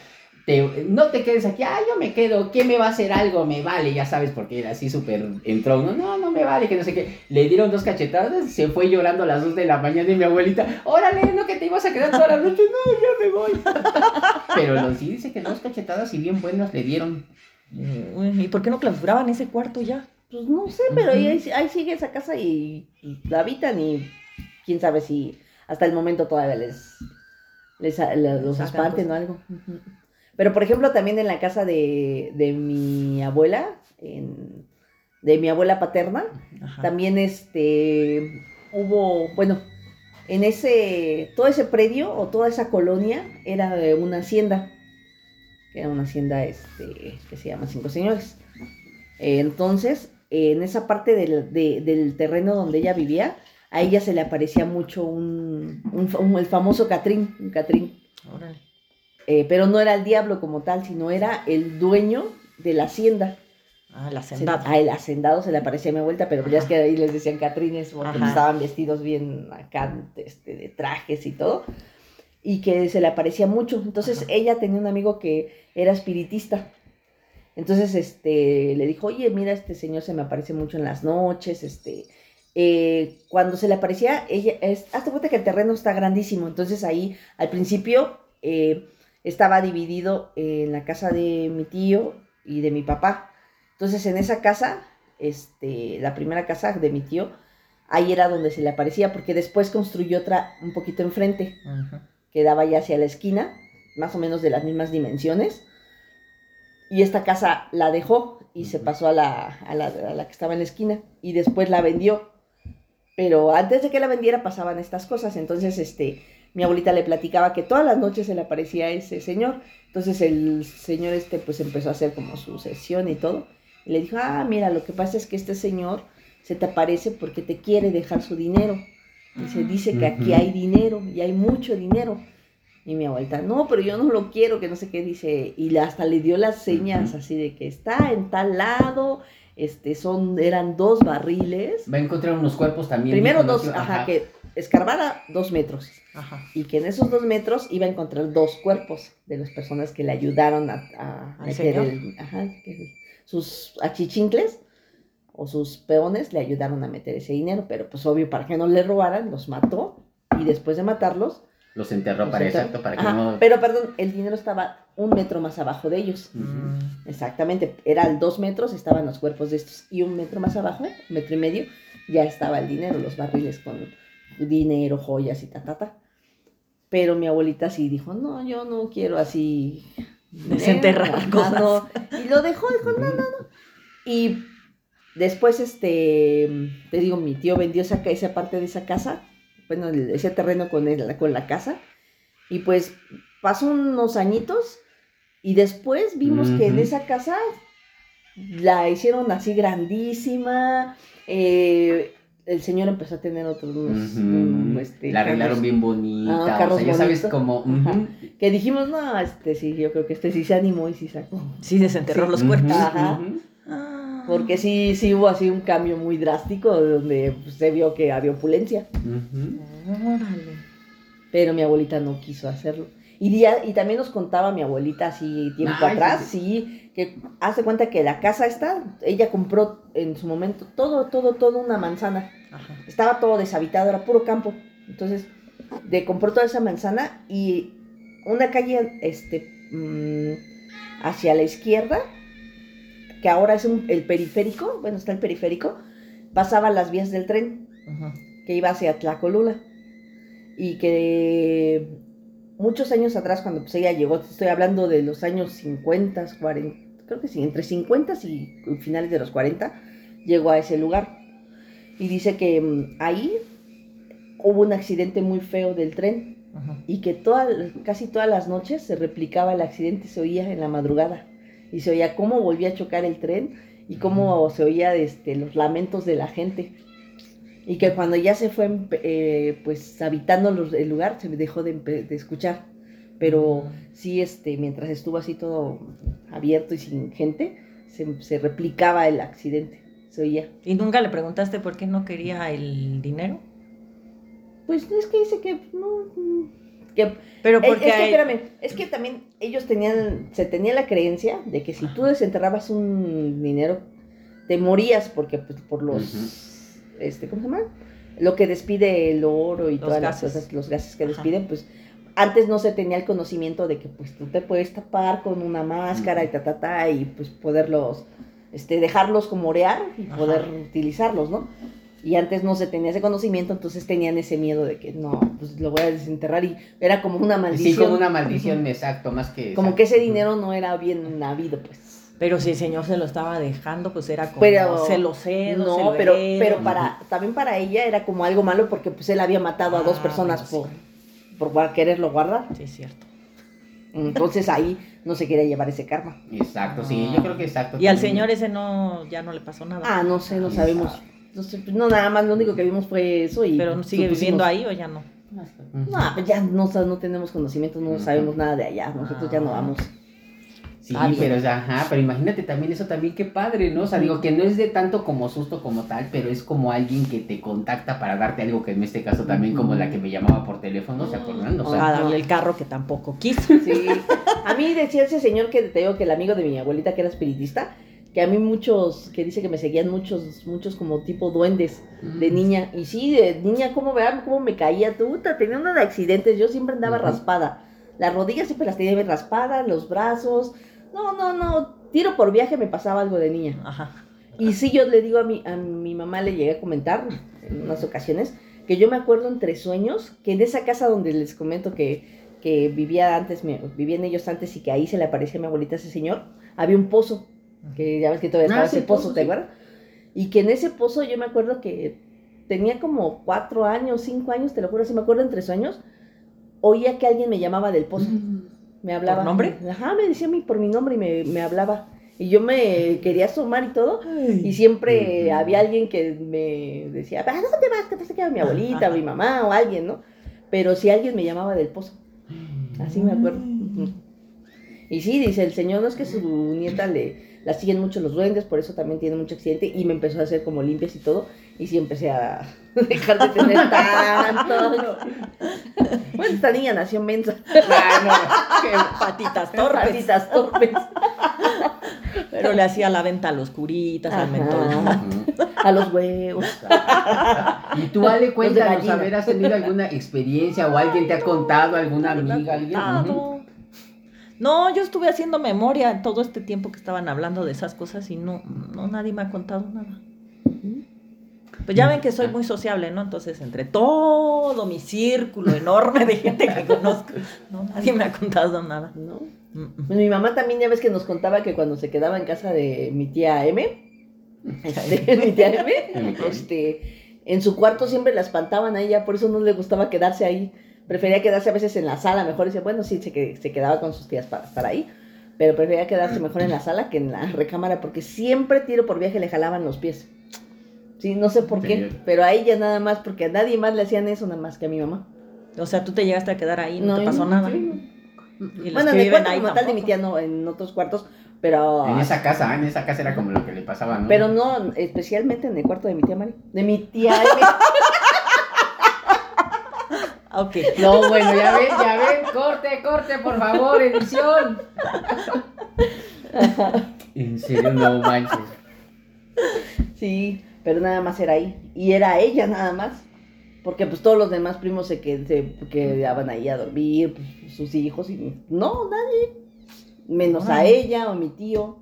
C: te- no te quedes aquí, ah, yo me quedo, ¿quién me va a hacer algo? Me vale, ya sabes, porque era así súper entró uno, no, no me vale, que no sé qué. Le dieron dos cachetadas, se fue llorando a las dos de la mañana y mi abuelita, órale, no que te ibas a quedar toda la noche, no, ya me voy. Pero lo sí dice que dos cachetadas y bien buenas le dieron.
A: ¿Y por qué no clausuraban ese cuarto ya?
B: Pues no sé, pero ahí, ahí sigue esa casa y, y la habitan y quién sabe si hasta el momento todavía les, les a- le- los espanten o algo. Pero por ejemplo también en la casa de, de mi abuela, en- de mi abuela paterna,
A: Ajá.
B: también este hubo, bueno, en ese, todo ese predio o toda esa colonia era una hacienda, que era una hacienda este, que se llama Cinco Señores. Entonces, en esa parte del, de- del terreno donde ella vivía, a ella se le aparecía mucho un, un- el famoso Catrín, un Catrín.
A: Órale.
B: Eh, pero no era el diablo como tal, sino era el dueño de la hacienda.
A: Ah, el
B: Se-
A: hacendado.
B: a el hacendado se le aparecía a mi vuelta, pero ya es que ahí les decían Catrines porque
A: Ajá.
B: estaban vestidos bien acá, este, de trajes y todo. Y que se le aparecía mucho. Entonces
A: Ajá.
B: ella tenía un amigo que era espiritista. Entonces, este, le dijo, oye, mira, este señor se me aparece mucho en las noches, este, eh, cuando se le aparecía, ella, es, hazte cuenta que el terreno está grandísimo, entonces ahí, al principio, eh, estaba dividido en la casa de mi tío y de mi papá, entonces en esa casa, este, la primera casa de mi tío, ahí era donde se le aparecía, porque después construyó otra un poquito enfrente, que daba ya hacia la esquina, más o menos de las mismas dimensiones. Y esta casa la dejó y se pasó a la, a, la, a la que estaba en la esquina y después la vendió. Pero antes de que la vendiera pasaban estas cosas. Entonces, este, mi abuelita le platicaba que todas las noches se le aparecía ese señor. Entonces el señor este pues empezó a hacer como su sesión y todo. Y le dijo, ah, mira, lo que pasa es que este señor se te aparece porque te quiere dejar su dinero. Dice, dice que aquí hay dinero y hay mucho dinero. Y mi abuelita, no, pero yo no lo quiero, que no sé qué dice. Y hasta le dio las señas así de que está en tal lado, este, son, eran dos barriles.
C: Va a encontrar unos cuerpos también.
B: Primero dos, ajá, que escarbara dos metros.
A: Ajá.
B: Y que en esos dos metros iba a encontrar dos cuerpos de las personas que le ayudaron a, a
A: ¿Al
B: meter el- ajá, sus achichincles o sus peones le ayudaron a meter ese dinero, pero pues obvio para que no le robaran, los mató y después de matarlos...
C: Los enterró
B: los
C: para
B: enterró.
C: exacto, para que
B: Ajá,
C: no...
B: Pero perdón, el dinero estaba un metro más abajo de ellos.
C: Ujú.
B: Exactamente, eran dos metros, estaban los cuerpos de estos, y un metro más abajo, un metro y medio, ya estaba el dinero, los barriles con dinero, joyas y ta, ta, ta. Pero mi abuelita sí dijo, no, yo no quiero así...
A: Desenterrar
B: Ajá,
A: cosas.
B: no. Y lo dejó, dijo, no, no, no. Y después, este, te digo, mi tío vendió esa, esa parte de esa casa, bueno, ese terreno con, el- con la casa, y pues pasó unos añitos y después vimos que en esa casa la hicieron así grandísima, eh, el señor empezó a tener otros, unos, este,
C: la arreglaron
B: carros
C: bien bonita,
B: Ah,
C: o sea, ya sabes como...
B: Que dijimos, no, este sí, yo creo que este sí se animó y sí sacó.
A: Sí, desenterró
B: Sí.
A: los cuerpos.
B: Ajá.
A: Ah.
B: Porque sí, sí hubo así un cambio muy drástico donde pues, se vio que había opulencia.
A: Órale.
B: Pero mi abuelita no quiso hacerlo. Y, día- y también nos contaba mi abuelita así tiempo
C: Ay,
B: atrás,
C: sí,
B: que hace cuenta que la casa esta, ella compró en su momento todo, todo, todo una manzana.
A: Ajá.
B: Estaba todo deshabitado, era puro campo. Entonces, de compró toda esa manzana y una calle este mm, hacia la izquierda, que ahora es un- el periférico, bueno, está el periférico, pasaban las vías del tren
A: Ajá.
B: que iba hacia Tlacolula. Y que muchos años atrás, cuando pues ella llegó, estoy hablando de los años 50, 40, creo que sí, entre 50 y finales de los 40, llegó a ese lugar. Y dice que mm, ahí hubo un accidente muy feo del tren
A: Ajá.
B: y que toda- casi todas las noches se replicaba el accidente, se oía en la madrugada. Y se oía cómo volvía a chocar el tren y cómo se oía este, los lamentos de la gente. Y que cuando ya se fue eh, pues habitando los- el lugar, se dejó de, escuchar. Pero sí, este, mientras estuvo así todo abierto y sin gente, se, se replicaba el accidente. Se oía.
A: ¿Y nunca le preguntaste por qué no quería el dinero?
B: Pues es que dice que no. mm, Que
A: Pero porque
B: es que,
A: hay-
B: espérame, es que también ellos tenían, se tenía la creencia de que si tú desenterrabas un dinero, te morías porque pues, por los. Este, ¿cómo se llama? Lo que despide el oro y
A: Los
B: todas
A: gases.
B: las cosas, los gases que
A: Ajá.
B: despiden, pues antes no se tenía el conocimiento de que pues tú te puedes tapar con una máscara y ta, ta, ta, y pues poderlos, este, dejarlos como orear y
A: Ajá.
B: poder utilizarlos, ¿no? Y antes no se tenía ese conocimiento, entonces tenían ese miedo de que no, pues lo voy a desenterrar y era como una maldición.
C: Sí, como una maldición, exacto, más que...
B: Como
C: exacto.
B: que ese dinero no era bien habido, pues.
A: Pero si el señor se lo estaba dejando, pues era como
B: Pero-
A: se lo cedo, se
B: No,
A: lo
B: pero,
A: heredo.
B: pero para, también para ella era como algo malo porque pues él había matado a dos
A: Ah,
B: personas
A: bueno,
B: por, por quererlo guardar.
A: Sí, es cierto.
B: Entonces ahí no se quería llevar ese karma.
C: Exacto, sí, yo creo que exacto.
A: Y al señor ese no, ya no le pasó nada.
B: Ah, no sé, no sabemos. sé, pues, no, nada más, lo único que vimos fue eso y...
A: pero sigue
B: supusimos-
A: viviendo ahí o ya no.
B: No, pues ya no, no tenemos conocimientos, no sabemos nada de allá, nosotros ya no
A: Ah.
B: vamos.
C: Sí,
A: Ah,
C: pero, o sea, ajá, pero imagínate también eso también, qué padre, ¿no? O sea, digo que no es de tanto como susto como tal, pero es como alguien que te contacta para darte algo que en este caso también como la que me llamaba por teléfono, ¿se acuerdan? O
A: a
C: sea,
A: darle el carro que tampoco quiso.
B: Sí. A mí decía ese señor que te digo que el amigo de mi abuelita que era espiritista, que a mí muchos, que dice que me seguían muchos, muchos como tipo duendes de niña. Y sí, de niña, ¿cómo vean cómo me caía? Puta, tenía unos accidentes, yo siempre andaba raspada. Las rodillas siempre las tenía bien raspadas, los brazos. No, no, no, tiro por viaje me pasaba algo de niña.
A: Ajá.
B: Y sí, yo le digo a mi, a mi mamá, le llegué a comentar en unas ocasiones, que yo me acuerdo entre sueños que en esa casa donde les comento que, que vivía antes, me- vivían ellos antes y que ahí se le aparecía a mi abuelita ese señor, había un pozo, que ya ves que todavía
C: Ah,
B: estaba ese
C: el
B: pozo,
C: pozo,
B: ¿te
C: sí.
B: acuerdas? Y que en ese pozo yo me acuerdo que tenía como cuatro años, cinco años, te lo juro, así me acuerdo entre sueños, oía que alguien me llamaba del pozo.
C: mm,
B: Me hablaba.
A: nombre?
B: Ajá, me decía a mí por mi nombre y me, me hablaba. Y yo me quería asomar y todo. Y siempre había alguien que me decía, ¿a dónde vas? Te vas a quedar mi abuelita o mi mamá o alguien, ¿no? Pero si alguien me llamaba del pozo. Así me acuerdo. Y sí, dice el señor, no es que su nieta le la siguen mucho los duendes, por eso también tiene mucho accidente. Y me empezó a hacer como limpias y todo. Y sí empecé a dejar de tener tanto. Bueno, esta niña nació mensa.
A: Patitas torpes.
B: Patitas torpes.
A: Pero le hacía la venta a los curitas, al
B: Ajá.
A: mentol.
B: A los huevos.
C: Y tú, Ale, cuéntanos, ver, ¿has tenido alguna experiencia o alguien te ha contado, alguna amiga, alguien?
A: No, yo estuve haciendo memoria todo este tiempo que estaban hablando de esas cosas y no, no nadie me ha contado nada. Pues ya ven que soy muy sociable, ¿no? Entonces, entre todo mi círculo enorme de gente que conozco, no, nadie me ha contado nada.
B: ¿No?
A: Mm, mm.
B: Pues mi mamá también ya ves que nos contaba que cuando se quedaba en casa de mi tía M, este, mi tía M, este, en su cuarto siempre la espantaban a ella, por eso no le gustaba quedarse ahí. Prefería quedarse a veces en la sala, mejor dice, bueno, sí, se, que- se quedaba con sus tías para estar ahí, pero prefería quedarse mejor en la sala que en la recámara, porque siempre tiro por viaje le jalaban los pies. Sí, no sé por qué, pero a ella nada más, porque a nadie más le hacían eso, nada más que a mi mamá.
A: O sea, tú te llegaste a quedar ahí, no, te
B: yo
A: pasó nada.
B: sí.
A: Y
B: Bueno, cuarto
A: ahí
B: como tal de mi tía no, en otros cuartos, pero...
C: En esa casa, en esa casa era como lo que le pasaba, ¿no?
B: Pero no, especialmente en el cuarto de mi tía Mari. De mi tía.
A: Ok.
C: No, bueno, ya ven, ya ven, corte, corte, por favor, edición. En serio, no manches.
B: Sí, pero nada más era ahí. Y era ella nada más. Porque pues todos los demás primos se, que, se quedaban ahí a dormir, pues, sus hijos y no, nadie. Menos a ella o mi tío.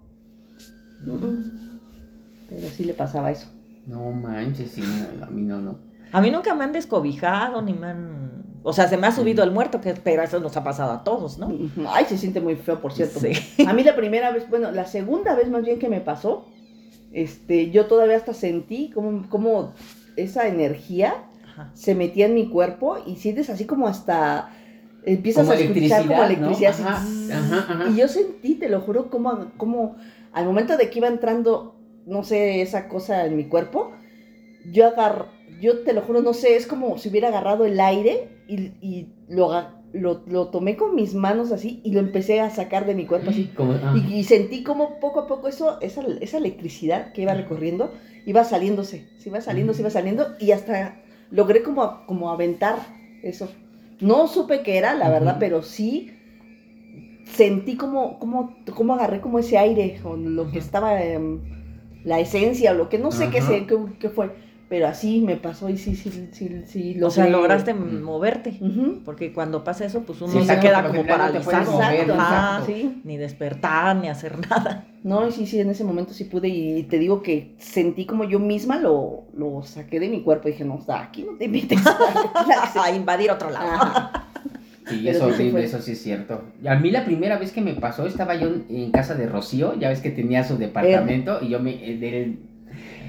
B: Pero sí le pasaba eso.
C: No manches, sí, no, a mí no, no.
A: A mí nunca me han descobijado, ni me han... O sea, se me ha subido el muerto, que, pero eso nos ha pasado a todos, ¿no?
B: Ay, se siente muy feo, por cierto.
A: Sí.
B: A mí la primera vez, bueno, la segunda vez más bien que me pasó, este, yo todavía hasta sentí como, como esa energía
A: Ajá.
B: se metía en mi cuerpo y sientes así como hasta empiezas
C: Como
B: a escuchar como
C: electricidad, ¿no?
B: así,
C: Ajá, ajá,
B: y yo sentí, te lo juro, como, como al momento de que iba entrando, no sé, esa cosa en mi cuerpo, yo agar, yo te lo juro, no sé, es como si hubiera agarrado el aire y, y lo, lo, lo tomé con mis manos así y lo empecé a sacar de mi cuerpo así.
C: Como, ah.
B: Y, y sentí como poco a poco eso, esa, esa electricidad que iba recorriendo, iba saliéndose, se iba saliendo, se iba saliendo, y hasta logré como, como aventar eso. No supe qué era, la verdad, pero sí sentí como, como, como agarré como ese aire, o lo que estaba, em, la esencia, o lo que no sé qué, sé, qué, qué fue, pero así me pasó y sí, sí, sí, sí,
A: O sea, lograste
C: Mm.
A: moverte. Porque cuando pasa eso, pues uno
C: Sí,
A: se queda
C: lo
A: como
C: no
A: paralizado.
C: mover,
A: Ajá.
B: exacto, sí.
A: Ni despertar, ni hacer nada.
B: No, y sí, sí, en ese momento sí pude y te digo que sentí como yo misma lo, lo saqué de mi cuerpo y dije, no, o sea, aquí no te metes.
A: A invadir otro lado.
B: Ajá.
C: Sí,
B: Pero
C: es
B: sí
C: eso sí es cierto. Y A mí la primera vez que me pasó, estaba yo en, casa de Rocío, ya ves que tenía su departamento, y yo me... eh, del-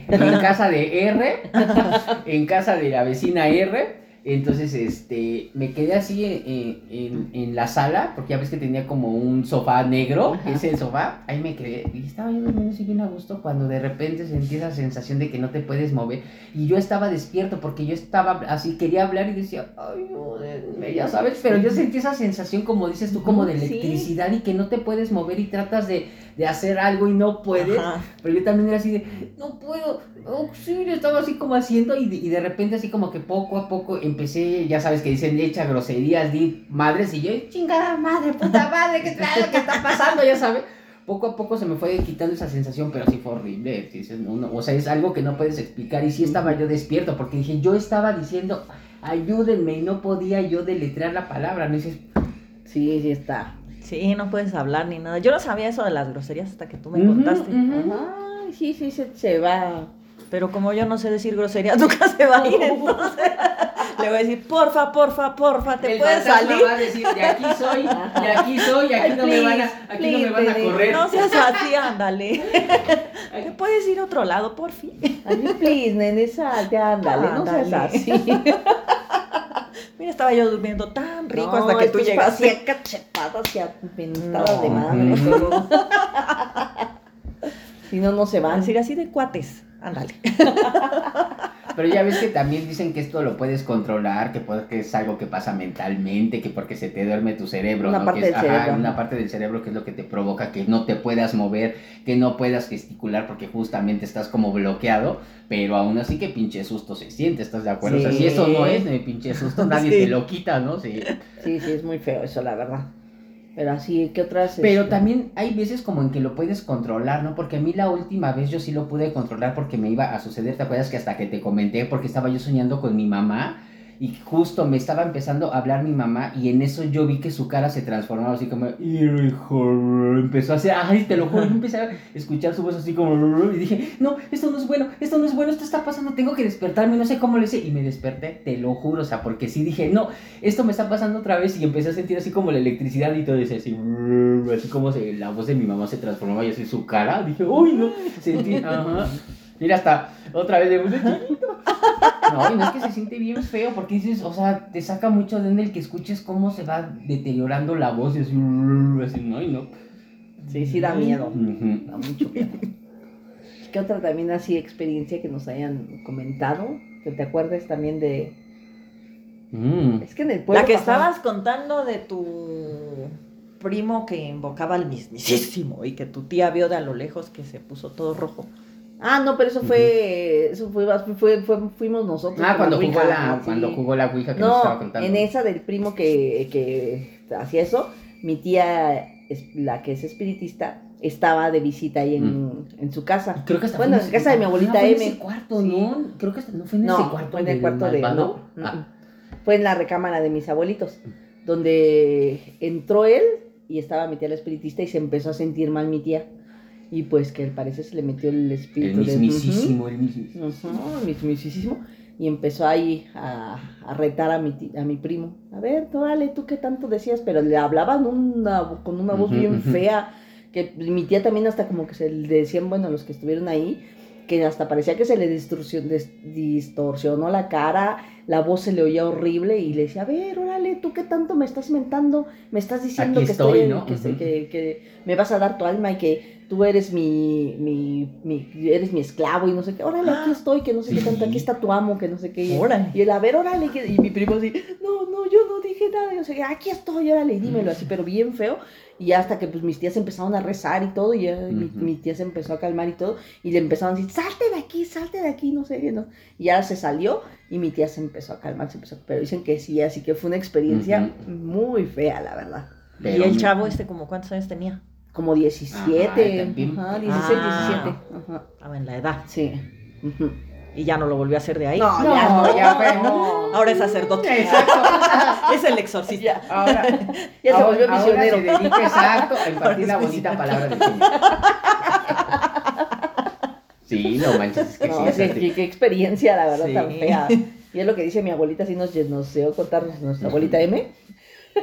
C: en casa de R, en casa de la vecina R, entonces este, me quedé así en, en- en la sala, porque ya ves que tenía como un sofá negro,
B: Ajá.
C: ese sofá, ahí me quedé, y estaba yo durmiendo así bien a gusto, cuando de repente sentí esa sensación de que no te puedes mover, y yo estaba despierto, porque yo estaba así, quería hablar y decía, ay, ayúdenme", ya sabes, pero yo sentí esa sensación, como dices tú, como de
B: Sí.
C: electricidad y que no te puedes mover y tratas de, de hacer algo y no puedes,
A: Ajá.
C: pero yo también era así de, no puedo, auxilio, estaba así como haciendo y de, y de repente así como que poco a poco empecé, ya sabes que dicen, echa groserías, di madres y yo, chingada madre, puta madre, ¿qué, qué está pasando? Ya sabes. Poco a poco se me fue quitando esa sensación, pero sí fue horrible. o sea, es algo que no puedes explicar. Y sí estaba yo despierto, porque dije, yo estaba diciendo, ayúdenme, y no podía yo deletrear la palabra. No dices,
B: Sí, sí está.
A: Sí, no puedes hablar ni nada. Yo no sabía eso de las groserías hasta que tú me
C: Ujú,
A: contaste.
C: ujú.
B: Ay, sí, sí, se, se va.
A: Pero como yo no sé decir groserías, nunca se va a ir. Entonces le voy a decir, porfa, porfa, porfa, te
C: el
A: puedes salir.
C: va a decir, de aquí soy, de aquí soy, aquí no me van a, aquí no me van a
B: Please,
C: correr.
A: No seas así, ándale. Te puedes ir a otro lado, por fin.
B: Ay, please, nene, salte, ándale, no seas
A: Ándale.
B: así.
A: Mira, estaba yo durmiendo tan rico
B: No,
A: hasta que tú
B: es
A: llegaste.
B: Hacía cachetadas, hacía mentadas de
A: No.
B: madre.
C: Ujú.
B: Si no, no se
A: Van decir así de cuates. Ándale.
C: Pero ya ves que también dicen que esto lo puedes controlar, que, puede- que es algo que pasa mentalmente, que porque se te duerme tu cerebro,
B: Una
C: ¿no?
B: parte
C: que es,
B: del cerebro.
C: una parte del cerebro que es lo que te provoca que no te puedas mover, que no puedas gesticular porque justamente estás como bloqueado, pero aún así que pinche susto se siente, ¿estás de acuerdo? O sea,
B: Sí.
C: si eso no es eh, pinche susto, nadie
A: Sí.
C: te lo quita, ¿no? Sí.
B: Sí, sí, es muy feo eso, la verdad. Pero así, ¿qué otras?
C: Pero
B: este?
C: también hay veces como en que lo puedes controlar, ¿no? Porque a mí la última vez yo sí lo pude controlar porque me iba a suceder, ¿te acuerdas que hasta que te comenté? Porque estaba yo soñando con mi mamá y justo me estaba empezando a hablar mi mamá y en eso yo vi que su cara se transformaba así como, empezó a hacer, ay, te lo juro, yo empecé a escuchar su voz así como, y dije, no, esto no es bueno, esto no es bueno, esto está pasando, tengo que despertarme, no sé cómo le hice, y me desperté, te lo juro, o sea, porque sí dije, no, esto me está pasando otra vez y empecé a sentir así como la electricidad y todo, decía así, así como se, la voz de mi mamá se transformaba y así su cara, dije, uy, no, sentí, ajá. Mira, hasta otra vez de de chiquito. No, y no es que se siente bien feo, porque dices, o sea, te saca mucho de en el que escuches cómo se va deteriorando la voz y así, así no, y no.
B: Sí, sí da miedo. Da mucho miedo. ¿Qué otra también así experiencia que nos hayan comentado? Que te acuerdes también de...
C: Mm.
B: Es que en el pueblo...
A: La que
B: pasaba-
A: estabas contando de tu primo que invocaba al mismísimo y que tu tía vio de a lo lejos que se puso todo rojo.
B: Ah, no, pero eso fue... Eso fue, fue, fue- fuimos nosotros.
C: Ah, cuando
B: la
C: jugó
B: Ouija,
C: la,
B: sí.
C: cuando jugó la Ouija que nos
B: No,
C: estaba contando.
B: en esa del primo que, que hacía eso, mi tía, la que es espiritista, estaba de visita ahí en, en su casa.
C: Creo que hasta
B: Bueno, en casa de mi abuelita
C: ah, fue en
B: M.
C: ese cuarto,
B: Sí.
C: ¿no? Creo que hasta- no fue en
B: No,
C: ese cuarto.
B: fue en el cuarto de... No,
C: Ah.
B: fue en la recámara de mis abuelitos, donde entró él y estaba mi tía la espiritista y se empezó a sentir mal mi tía. Y pues que al parecer se le metió el
C: El
B: espíritu de...
C: mismísimo, el mismísimo.
B: Ujú, Ujú, mismísimo. Y empezó ahí a, a retar a mi, ti- a mi primo. A ver, órale, tú qué tanto decías, pero le hablaban una, con una voz bien fea. Que mi tía también hasta como que se le decían, bueno, los que estuvieron ahí, que hasta parecía que se le distorsionó la cara, la voz se le oía horrible y le decía, a ver, órale, tú qué tanto me estás mentando, me estás diciendo
C: Aquí
B: que
C: estoy,
B: estoy,
C: ¿no?
B: que, que, que me vas a dar tu alma y que tú eres mi, mi, mi- eres mi esclavo y no sé qué, órale, aquí estoy, que no sé qué tanto, aquí está tu amo, que no sé qué. Y,
A: Órale.
B: y él, a ver, órale, que- y mi primo así, no, no, yo no dije nada, yo sé, aquí estoy, órale, dímelo así, pero bien feo. Y hasta que pues mis tías empezaron a rezar y todo, y ya mi, mi tía se empezó a calmar y todo, y le empezaron a decir, salte de aquí, salte de aquí, no sé no. Y ya se salió y mi tía se empezó a calmar, se empezó, pero dicen que sí, así que fue una experiencia muy fea, la verdad.
C: Pero
A: y el chavo este, como cuántos años tenía?
B: Como 17,
C: Ajá,
B: ajá, 16,
A: Ah.
B: 17, ajá,
A: Estaba en la edad.
B: sí. ujú.
A: Y ya no lo volvió a hacer de ahí.
B: No,
C: No,
B: ya no,
C: ya fue, no.
A: Ahora es sacerdote.
C: Exacto.
A: es el exorcista.
B: Ya,
C: Ahora,
B: ya se
C: ahora-
B: volvió
C: ahora
B: misionero.
C: se dedica exacto a impartir la bonita
A: misionero.
C: palabra del Señor. Sí, no manches, es que
B: No,
C: sí, es
B: qué, experiencia, la verdad,
A: Sí.
B: tan fea. Y es lo que dice mi abuelita, así nos, nos llegó a contar nuestra abuelita M.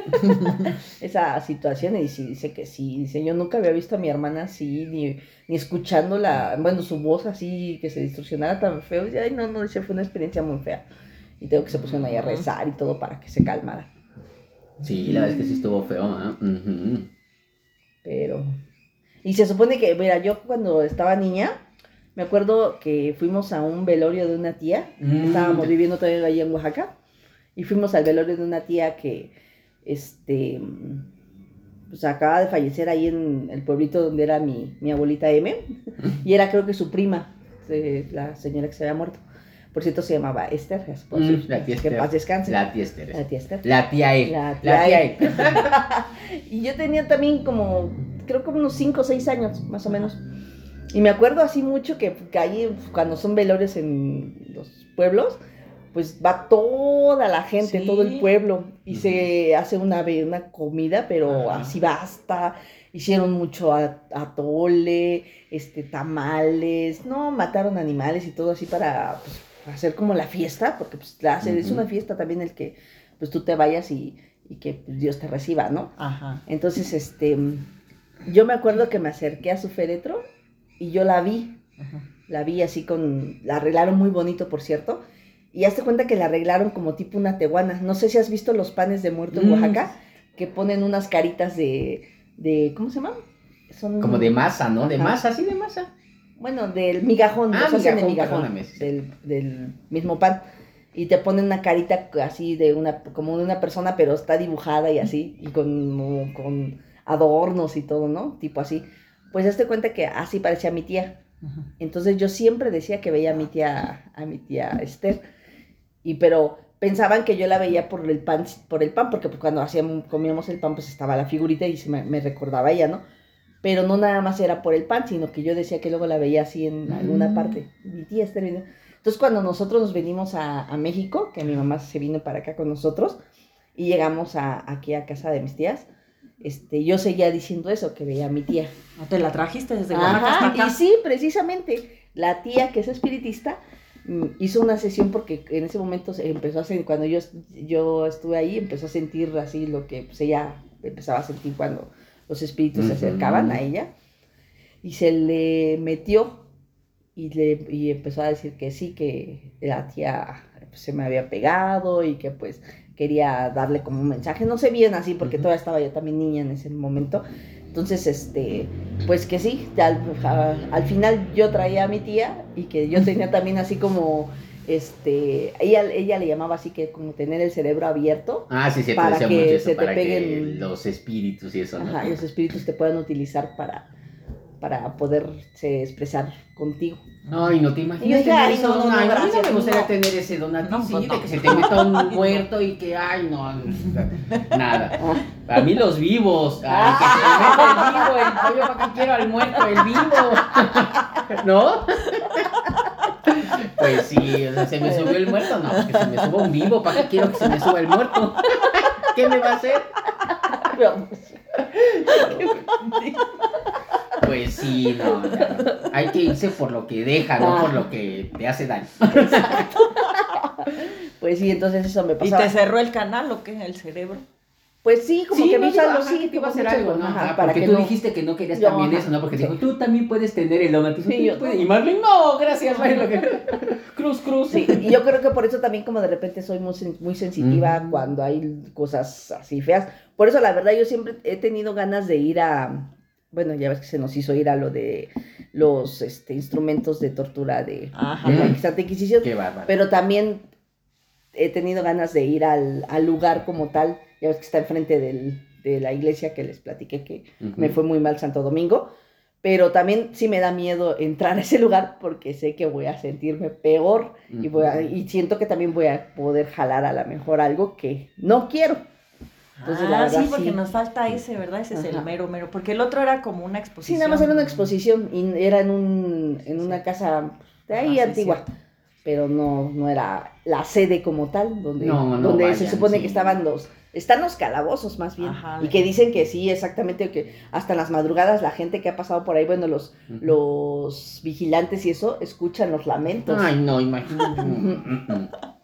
B: Esa situación, y sí, dice que sí. Dice, yo nunca había visto a mi hermana así, ni, ni escuchando la, bueno, su voz así, que se distorsionara tan feo. Dice, ay, no, no, dice, fue una experiencia muy fea. Y tengo que se pusieron ahí a rezar y todo para que se calmara.
C: Sí, la verdad es que sí estuvo feo, ¿ah? Ujú.
B: Pero. Y se supone que, mira, yo cuando estaba niña, me acuerdo que fuimos a un velorio de una tía.
C: Mm.
B: Estábamos viviendo todavía allá en Oaxaca. Y fuimos al velorio de una tía que, este, pues acaba de fallecer ahí en el pueblito donde era mi, mi abuelita M. Y era creo que su prima, la señora que se había muerto. Por cierto, se llamaba Esther.
C: Mm, la tía
B: que
C: Esther.
B: paz descanse.
C: La tía Esther.
B: La tía Esther.
C: La tía E.
B: La
C: La
B: tía E.
C: E.
B: Y yo tenía también como, creo que unos 5 o 6 años, más o menos. Y me acuerdo así mucho que, que ahí, cuando son velorios en los pueblos, pues va toda la gente,
A: Sí.
B: todo el pueblo, y se hace una, una comida, pero así basta. Hicieron mucho a- atole, este, tamales, no, mataron animales y todo así para pues, hacer como la fiesta, porque pues la es una fiesta también el que pues tú te vayas y, y que pues, Dios te reciba, ¿no?
A: Ajá.
B: Entonces, este, yo me acuerdo que me acerqué a su féretro y yo la vi, la vi así con, la arreglaron muy bonito, por cierto, y hazte cuenta que la arreglaron como tipo una teguana. No sé si has visto los panes de muerto en
C: Mm.
B: Oaxaca, que ponen unas caritas de, de ¿cómo se llama? Son
C: Como de masa, ¿no? De masa, sí, de masa.
B: Bueno, del migajón,
C: Ah,
B: los hacen de
C: migajón,
B: migajón, del, del mismo pan. Y te ponen una carita así de una, como de una persona, pero está dibujada y así, y con, con adornos y todo, ¿no? Tipo así. Pues hazte cuenta que así parecía mi tía. Entonces yo siempre decía que veía a mi tía, a mi tía Esther. Y pero pensaban que yo la veía por el pan, por el pan, porque pues, cuando hacíamos, comíamos el pan, pues estaba la figurita y se me, me recordaba ella, ¿no? Pero no nada más era por el pan, sino que yo decía que luego la veía así en alguna
C: Mm.
B: parte. Mi tía está viendo. Entonces, cuando nosotros nos venimos a, a México, que mi mamá se vino para acá con nosotros, y llegamos a, aquí a casa de mis tías, este, yo seguía diciendo eso, que veía a mi tía.
A: ¿No te la trajiste desde acá?
B: y sí, precisamente, la tía que es espiritista hizo una sesión porque en ese momento se empezó a sentir, cuando yo, yo estuve ahí, empezó a sentir así lo que pues, ella empezaba a sentir cuando los espíritus se
C: Ujú.
B: acercaban a ella. Y se le metió y, le, y empezó a decir que sí, que la tía pues, se me había pegado y que pues quería darle como un mensaje. No sé bien así porque
C: Ujú.
B: todavía estaba yo también niña en ese momento. Entonces, este, pues que sí, al, al final yo traía a mi tía y que yo tenía también así como, este, ella, ella le llamaba así que como tener el cerebro abierto.
C: Ah, sí, sí,
B: Para que
C: mucho eso,
B: se te
C: para que
B: peguen-
C: los espíritus y eso, ¿no?
B: Ajá, los espíritus te puedan utilizar para, para poderse expresar contigo.
C: Ay, no te
B: Y
C: imaginas
B: yo, ay,
C: tener
B: no,
C: eso,
B: no, no,
C: Ay, a mí no me gustaría
B: no.
C: tener ese don
A: No,
C: sí,
A: pues
C: de
A: no.
C: que se te meta un muerto y que, ay, no, nada. A mí los vivos, ay, que se me meta el vivo, el pollo, ¿para qué quiero al muerto, el vivo? ¿No? Pues sí, o sea, se me subió el muerto, no, que se me suba un vivo, ¿para qué quiero que se me suba el muerto? ¿Qué me va a hacer? Pues sí, no, hay que irse por lo que deja, no por lo que te hace daño.
B: Pues sí, entonces eso me
A: ¿Y
B: pasaba.
A: te cerró el canal o qué? El cerebro.
B: Pues sí, como
C: Sí,
B: que
C: no
B: me hizo
C: digo,
B: algo
C: ajá,
B: así,
C: que te iba a hacer algo, ¿no?
B: ajá,
C: Ajá,
B: para
C: porque
B: que
C: tú
B: no-
C: dijiste que no querías
B: Yo,
C: también
B: ajá.
C: eso, ¿no? Porque
B: Sí.
C: dijo, tú también puedes tener el don.
B: Sí, yo-
C: Y Marlene, no, gracias, que... Cruz, cruz.
B: Sí, y yo creo que por eso también como de repente soy muy, muy sensitiva cuando hay cosas así feas. Por eso la verdad yo siempre he tenido ganas de ir a, bueno, ya ves que se nos hizo ir a lo de los este, instrumentos de tortura de,
A: Ajá.
B: de la. Santa Inquisición,
C: Qué bárbaro.
B: pero también he tenido ganas de ir al, al lugar como tal, ya ves que está enfrente del, de la iglesia que les platiqué que me fue muy mal Santo Domingo, pero también sí me da miedo entrar a ese lugar porque sé que voy a sentirme peor y, voy a- y siento que también voy a poder jalar a lo mejor algo que no quiero. Entonces, la
A: ah,
B: verdad,
A: sí, porque
B: sí.
A: nos falta ese, ¿verdad? Ese es el mero, mero. Porque el otro era como una
B: Sí,
A: exposición.
B: nada más era una exposición y era en, un, en una
A: Sí.
B: casa de ahí
A: Ajá, sí,
B: antigua, pero no, no era la sede como tal, donde,
C: No, no
B: donde se supone
C: sí.
B: que estaban los... Están los calabozos más bien.
A: Ajá,
B: y que dicen que sí, exactamente, que hasta en las madrugadas la gente que ha pasado por ahí, bueno, los, los vigilantes y eso, escuchan los lamentos.
C: Ay, no, imagínate.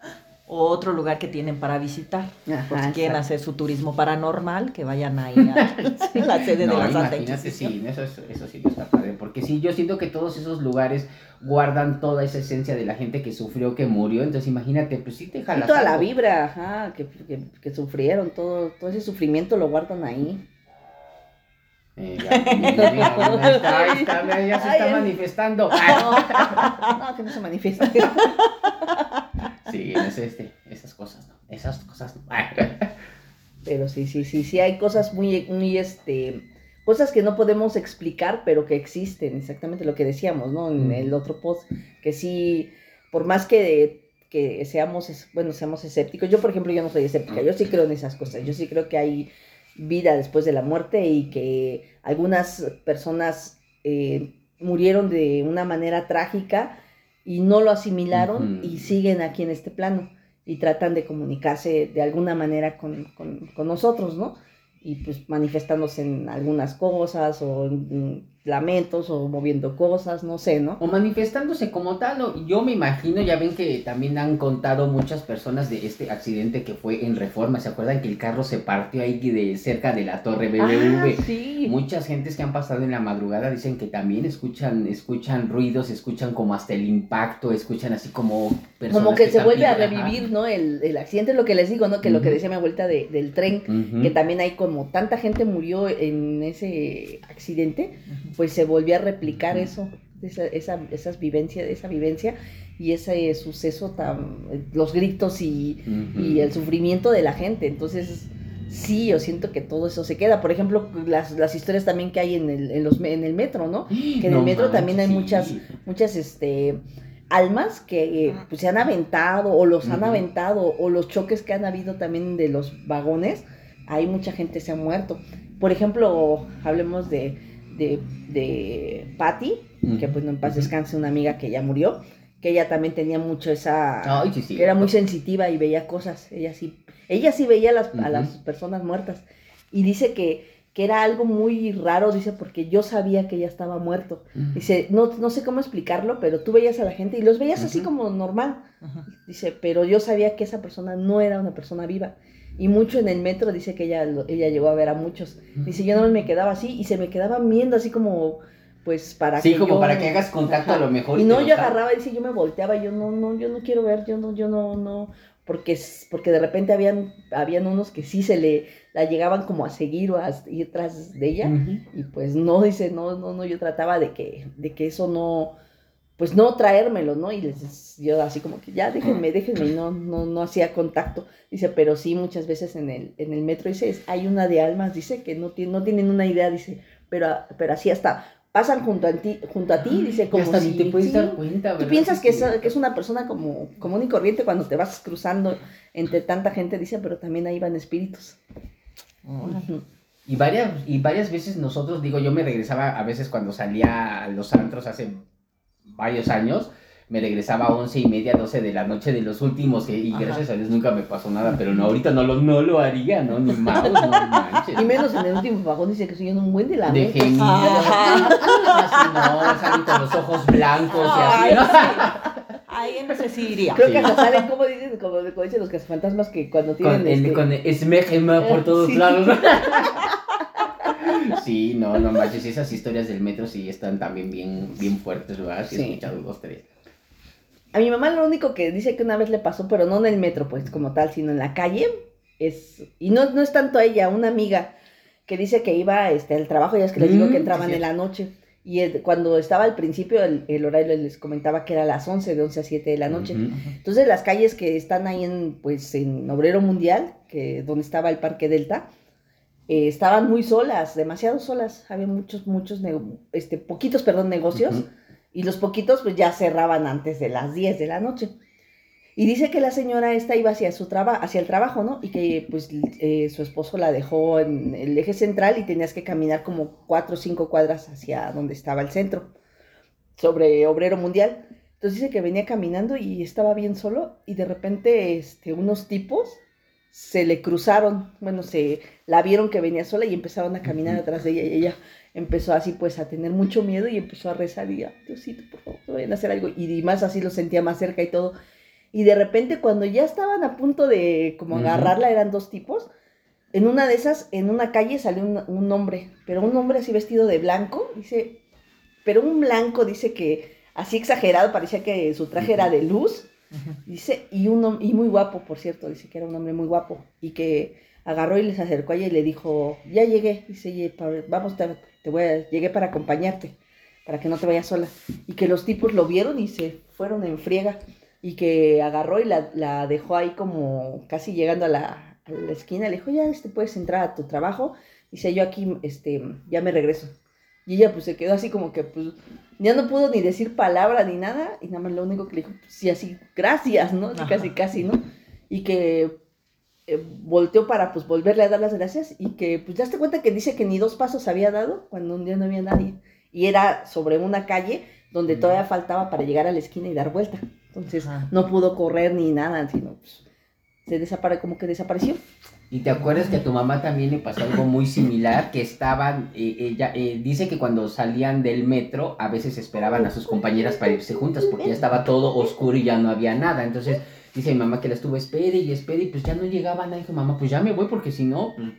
A: O otro lugar que tienen para visitar.
B: Ajá,
A: Por si quieren hacer su turismo paranormal, que vayan ahí a la sede
C: No,
A: de la Santa
C: imagínate, sí, eso, es- eso sí no está padre. Porque sí, yo siento que todos esos lugares guardan toda esa esencia de la gente que sufrió, que murió. Entonces, imagínate, pues sí te
B: Y
C: jalas.
B: toda la vibra, ajá, que, que, que sufrieron, todo, todo ese sufrimiento lo guardan ahí.
C: Eh, ya, está, está, ya se está
B: es-
C: manifestando.
B: No, que no se manifiesta.
C: Sí, es este, esas cosas, ¿no? Esas cosas, no.
B: Pero sí, sí, sí, sí, hay cosas muy, muy, este, cosas que no podemos explicar, pero que existen, exactamente lo que decíamos, ¿no? En el otro post, que sí, por más que, que seamos, bueno, seamos escépticos, yo por ejemplo, yo no soy escéptica, yo sí creo en esas cosas, yo sí creo que hay vida después de la muerte y que algunas personas eh, murieron de una manera trágica y no lo asimilaron y siguen aquí en este plano y tratan de comunicarse de alguna manera con, con- con nosotros, ¿no? Y pues manifestándose en algunas cosas o en, en lamentos o moviendo cosas, no sé, ¿no?
C: O manifestándose como tal, ¿no? yo me imagino, ya ven que también han contado muchas personas de este accidente que fue en Reforma, ¿se acuerdan que el carro se partió ahí de cerca de la torre BBV?
B: Ah, sí.
C: Muchas gentes que han pasado en la madrugada dicen que también escuchan, escuchan ruidos, escuchan como hasta el impacto, escuchan así como personas
B: Como que se vuelve a revivir, ¿no? El, el accidente, lo que les digo, ¿no? Que lo que decía mi abuelita de- del tren, que también hay como tanta gente murió en ese accidente. Pues se volvió a replicar eso, esa, esa, esas vivencias, esa vivencia y ese suceso tan, los gritos y, y el sufrimiento de la gente. Entonces, sí, yo siento que todo eso se queda. Por ejemplo, las, las historias también que hay en el, en los, en el metro, ¿no?
C: que
B: en el metro también hay muchas- Muchas, este, almas que eh, pues, se han aventado o los han aventado o los choques que han habido también de los vagones, hay mucha gente se ha muerto. Por ejemplo, hablemos de, de, de Patty, que pues no en paz descanse una amiga que ya murió, que ella también tenía mucho esa...
C: Ay, sí, sí.
B: que era muy sensitiva y veía cosas, ella sí, ella sí veía a las, a las personas muertas. Y dice que, que era algo muy raro, dice, porque yo sabía que ella estaba muerto. Dice, no, no sé cómo explicarlo, pero tú veías a la gente y los veías así como normal. Dice, pero yo sabía que esa persona no era una persona viva. Y mucho en el metro dice que ella, lo- ella llegó a ver a muchos. Dice, yo no me quedaba así y se me quedaban viendo así como, pues para
C: Sí,
B: que
C: como
B: yo-
C: para que hagas contacto
B: Ajá.
C: a lo mejor.
B: Y no, yo agarraba, dice, yo me volteaba, yo no, no, yo no quiero ver, yo no, yo no, no, porque, porque de repente habían, habían unos que sí se le, la llegaban como a seguir o a ir tras de ella. Y pues no, dice, no, no, no, yo trataba de que, de que eso no, pues no traérmelo, ¿no? Y les, yo así como que ya déjenme, déjenme, y no, no, no hacía contacto. Dice, pero sí, muchas veces en el, en el metro, dice, es- hay una de almas, dice, que no, tiene, no tienen una idea, dice, pero, pero así hasta pasan junto a ti, junto a ti, dice, como
C: hasta
B: si,
C: te puedes
B: sí,
C: dar cuenta,
B: Tú
C: ¿verdad?
B: piensas
C: Sí,
B: que, es, que es una persona como común y corriente cuando te vas cruzando entre tanta gente, dice, pero también ahí van espíritus.
C: Y varias, y varias veces nosotros, digo, yo me regresaba a veces cuando salía a los antros hace varios años, me regresaba a once y media, 12 de la noche de los últimos, que, y
A: Ajá.
C: gracias a Dios nunca me pasó nada, pero no, ahorita no lo, no lo haría, ¿no? Ni mouse, no manches.
B: Y menos en el último vagón dice que soy un buen de la
C: De genial. Así no, salen con los ojos blancos y así, ¿no?
A: sí. Ahí en ese sí iría.
B: Creo
C: Sí.
B: que hasta salen, como dicen, como, como dicen los cazafantasmas, que cuando tienen
C: Con el,
B: este-
C: con el esmejema por todos
B: Sí.
C: lados. Sí, no, no manches, esas historias del metro sí están también bien, bien fuertes, ¿verdad? Sí, he
B: Sí.
C: escuchado dos, tres.
B: A mi mamá lo único que dice que una vez le pasó, pero no en el metro, pues como tal, sino en la calle, es, y no, no es tanto a ella, una amiga que dice que iba este, al trabajo, ya es que les digo
C: Mm,
B: que entraban
C: sí,
B: en la noche, y el- cuando estaba al principio, el, el horario les comentaba que era a las 11, de 11 a 7 de la noche.
C: Ujú.
B: Entonces las calles que están ahí en, pues, en Obrero Mundial, que donde estaba el Parque Delta, eh, estaban muy solas, demasiado solas. Había muchos, muchos, este, poquitos, perdón, negocios. Y los poquitos pues ya cerraban antes de las 10 de la noche. Y dice que la señora esta iba hacia su traba hacia el trabajo, ¿no? Y que pues eh, su esposo la dejó en el eje central y tenías que caminar como cuatro o cinco cuadras hacia donde estaba el centro, sobre Obrero Mundial. Entonces dice que venía caminando y estaba bien solo y de repente este, unos tipos se le cruzaron, bueno, se la vieron que venía sola y empezaron a caminar atrás de ella y ella empezó así pues a tener mucho miedo y empezó a rezar y a Diosito, por favor, no vayan a hacer algo y más así lo sentía más cerca y todo. Y de repente cuando ya estaban a punto de como agarrarla, eran dos tipos, en una de esas, en una calle salió un, un hombre, pero un hombre así vestido de blanco, dice, pero un blanco dice que así exagerado, parecía que su traje era de luz. Dice, y, un, y muy guapo, por cierto, dice que era un hombre muy guapo, y que agarró y les acercó a ella y le dijo, ya llegué, dice, "Ye, pa- vamos, te, te voy a, llegué para acompañarte, para que no te vayas sola, y que los tipos lo vieron y se fueron en friega, y que agarró y la, la dejó ahí como casi llegando a la, a la esquina, le dijo, ya este, puedes entrar a tu trabajo, dice, yo aquí este, ya me regreso. Y ella pues se quedó así como que pues ya no pudo ni decir palabra ni nada, y nada más lo único que le dijo, sí, así, gracias, ¿no? Así. Casi, casi, ¿no? Y que eh, volteó para pues volverle a dar las gracias y que pues ya te cuenta que dice que ni dos pasos había dado cuando un día no había nadie. Y era sobre una calle donde todavía faltaba para llegar a la esquina y dar vuelta. Entonces
A: Ajá.
B: no pudo correr ni nada, sino pues, se desapare como que desapareció.
C: Y te acuerdas que a tu mamá también le pasó algo muy similar, que estaban, eh, ella eh, dice que cuando salían del metro a veces esperaban a sus compañeras para irse juntas porque ya estaba todo oscuro y ya no había nada. Entonces dice mi mamá que la estuvo espere y espere y pues ya no llegaba nada. Dijo mamá, pues ya me voy porque si no, pues,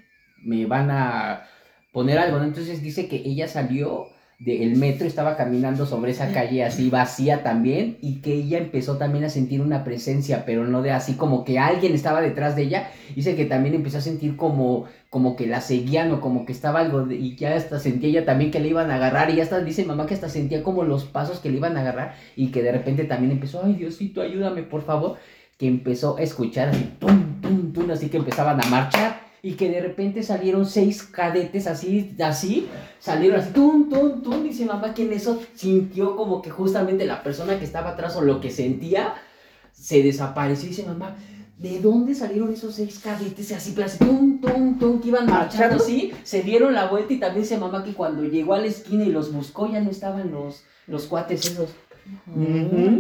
C: me van a poner algo. Entonces dice que ella salió del metro, estaba caminando sobre esa calle así vacía también y que ella empezó también a sentir una presencia, pero no de así como que alguien estaba detrás de ella. Dice que también empezó a sentir como, como que la seguían o como que estaba algo de- y ya hasta sentía ella también que le iban a agarrar y ya hasta dice mamá que hasta sentía como los pasos que le iban a agarrar y que de repente también empezó, ay Diosito, ayúdame por favor, que empezó a escuchar así, tum, tum, tum, así que empezaban a marchar y que de repente salieron seis cadetes así, así, salieron así, tum, tum, tum, dice mamá que en eso sintió como que justamente la persona que estaba atrás o lo que sentía se desapareció, dice mamá, ¿de dónde salieron esos seis cadetes así, pero así, tum, tum, tum, que iban marchando así? Se dieron la vuelta y también dice mamá que cuando llegó a la esquina y los buscó ya no estaban los, los cuates esos.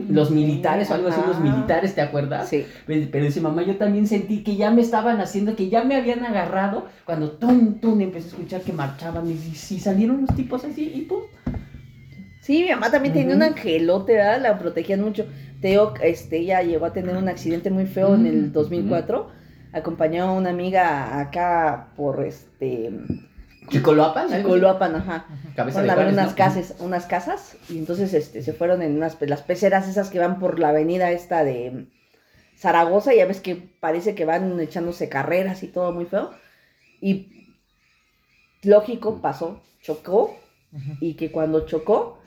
C: Los militares o algo así, los militares, ¿te acuerdas?
B: Sí.
C: Pero, pero dice mamá, yo también sentí que ya me estaban haciendo, que ya me habían agarrado cuando tum, tum, empecé a escuchar que marchaban y, y salieron los tipos así y pum.
B: Sí, mi mamá también tenía un angelote, ¿verdad? La protegían mucho. Te digo, este, ella llegó a tener un accidente muy feo en el
C: Mm,
B: 2004. Acompañó a una amiga acá por este
C: Chicoloapan, algo así?
B: Coloapan, ajá.
C: Cabeza
B: Fueron
C: de
B: a ver unas
C: ¿no?
B: casas, unas casas y entonces este se fueron en unas las peceras esas que van por la avenida esta de Zaragoza, ya ves que parece que van echándose carreras y todo muy feo. Y lógico, pasó, chocó y que cuando chocó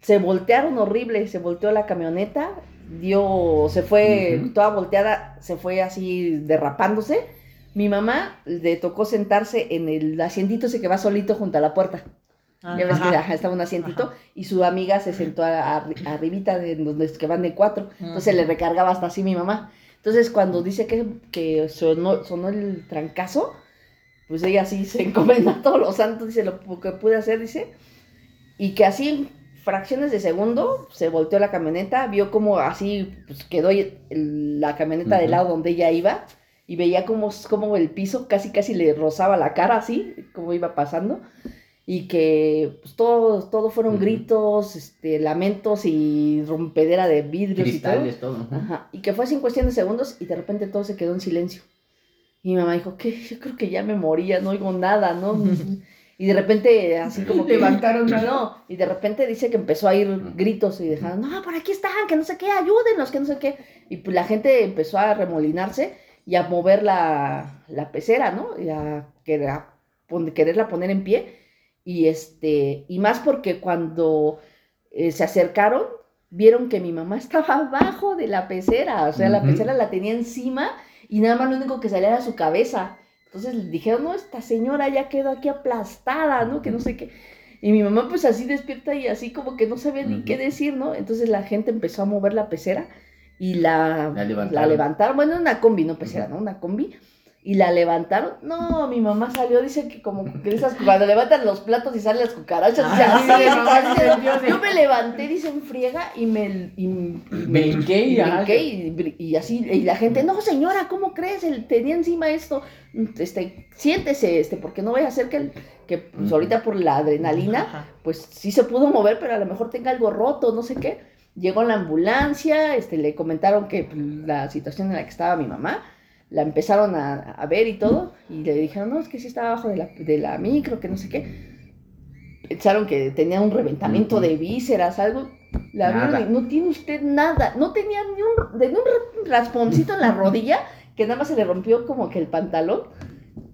B: se voltearon horrible, se volteó la camioneta, dio, se fue toda volteada, se fue así derrapándose. Mi mamá le tocó sentarse en el asientito ese que va solito junto a la puerta. Ya ves que
A: Ajá.
B: ajá, estaba un asientito
A: Ajá.
B: y su amiga se sentó a- a- arribita de donde es que van de cuatro. Entonces le recargaba hasta así mi mamá. Entonces cuando dice que, que sonó, sonó el trancazo, pues ella sí se encomenda a todos los santos, dice lo que pude hacer, dice. Y que así fracciones de segundo se volteó la camioneta, vio como así pues, quedó el- la camioneta del lado donde ella iba y veía como, como el piso casi casi le rozaba la cara así, como iba pasando y que pues, todo, todo fueron gritos, este, lamentos y rompedera de vidrios
C: Cristales, todo.
B: y todo. Ajá. Y que fue así en cuestión de segundos y de repente todo se quedó en silencio. Y mi mamá dijo, ¿qué? Yo creo que ya me moría, no oigo nada, ¿no? y de repente así como que...
C: Levantaron
B: No, y de repente dice que empezó a ir gritos y dejaron, no, por aquí están, que no sé qué, ayúdenos, que no sé qué. Y pues la gente empezó a remolinarse y a mover la, la pecera, ¿no? Y a, querer- a pon- quererla poner en pie. Y este, y más porque cuando eh, se acercaron, vieron que mi mamá estaba abajo de la pecera, o sea, la pecera la tenía encima y nada más lo único que salía era su cabeza. Entonces le dijeron, no, esta señora ya quedó aquí aplastada, ¿no? Que no sé qué. Y mi mamá pues así despierta y así como que no sabía ni qué decir, ¿no? Entonces la gente empezó a mover la pecera y la,
C: La levantaron.
B: la levantaron. Bueno, una combi, no pecera,
C: Ujú.
B: ¿no? Una combi. Y la levantaron. No, mi mamá salió, dice que como que esas, cuando levantan los platos y salen las cucarachas.
C: Ah,
B: así, Yo me levanté, dice, en friega y me... Y, y me-
C: Brinqué y,
B: y y, así, y la gente, no señora, ¿cómo crees? Él tenía encima esto, este, siéntese, este, porque no vaya a ser que, el- que pues, ahorita por la adrenalina, pues sí se pudo mover, pero a lo mejor tenga algo roto, no sé qué. Llegó la ambulancia, este, le comentaron que pues, la situación en la que estaba mi mamá, la empezaron a, a ver y todo, y le dijeron, no, es que sí estaba abajo de la, de la micro, que no sé qué. Pensaron que tenía un reventamiento de vísceras, algo. La vieron y no tiene usted nada, no tenía ni un, de un rasponcito en la rodilla, que nada más se le rompió como que el pantalón,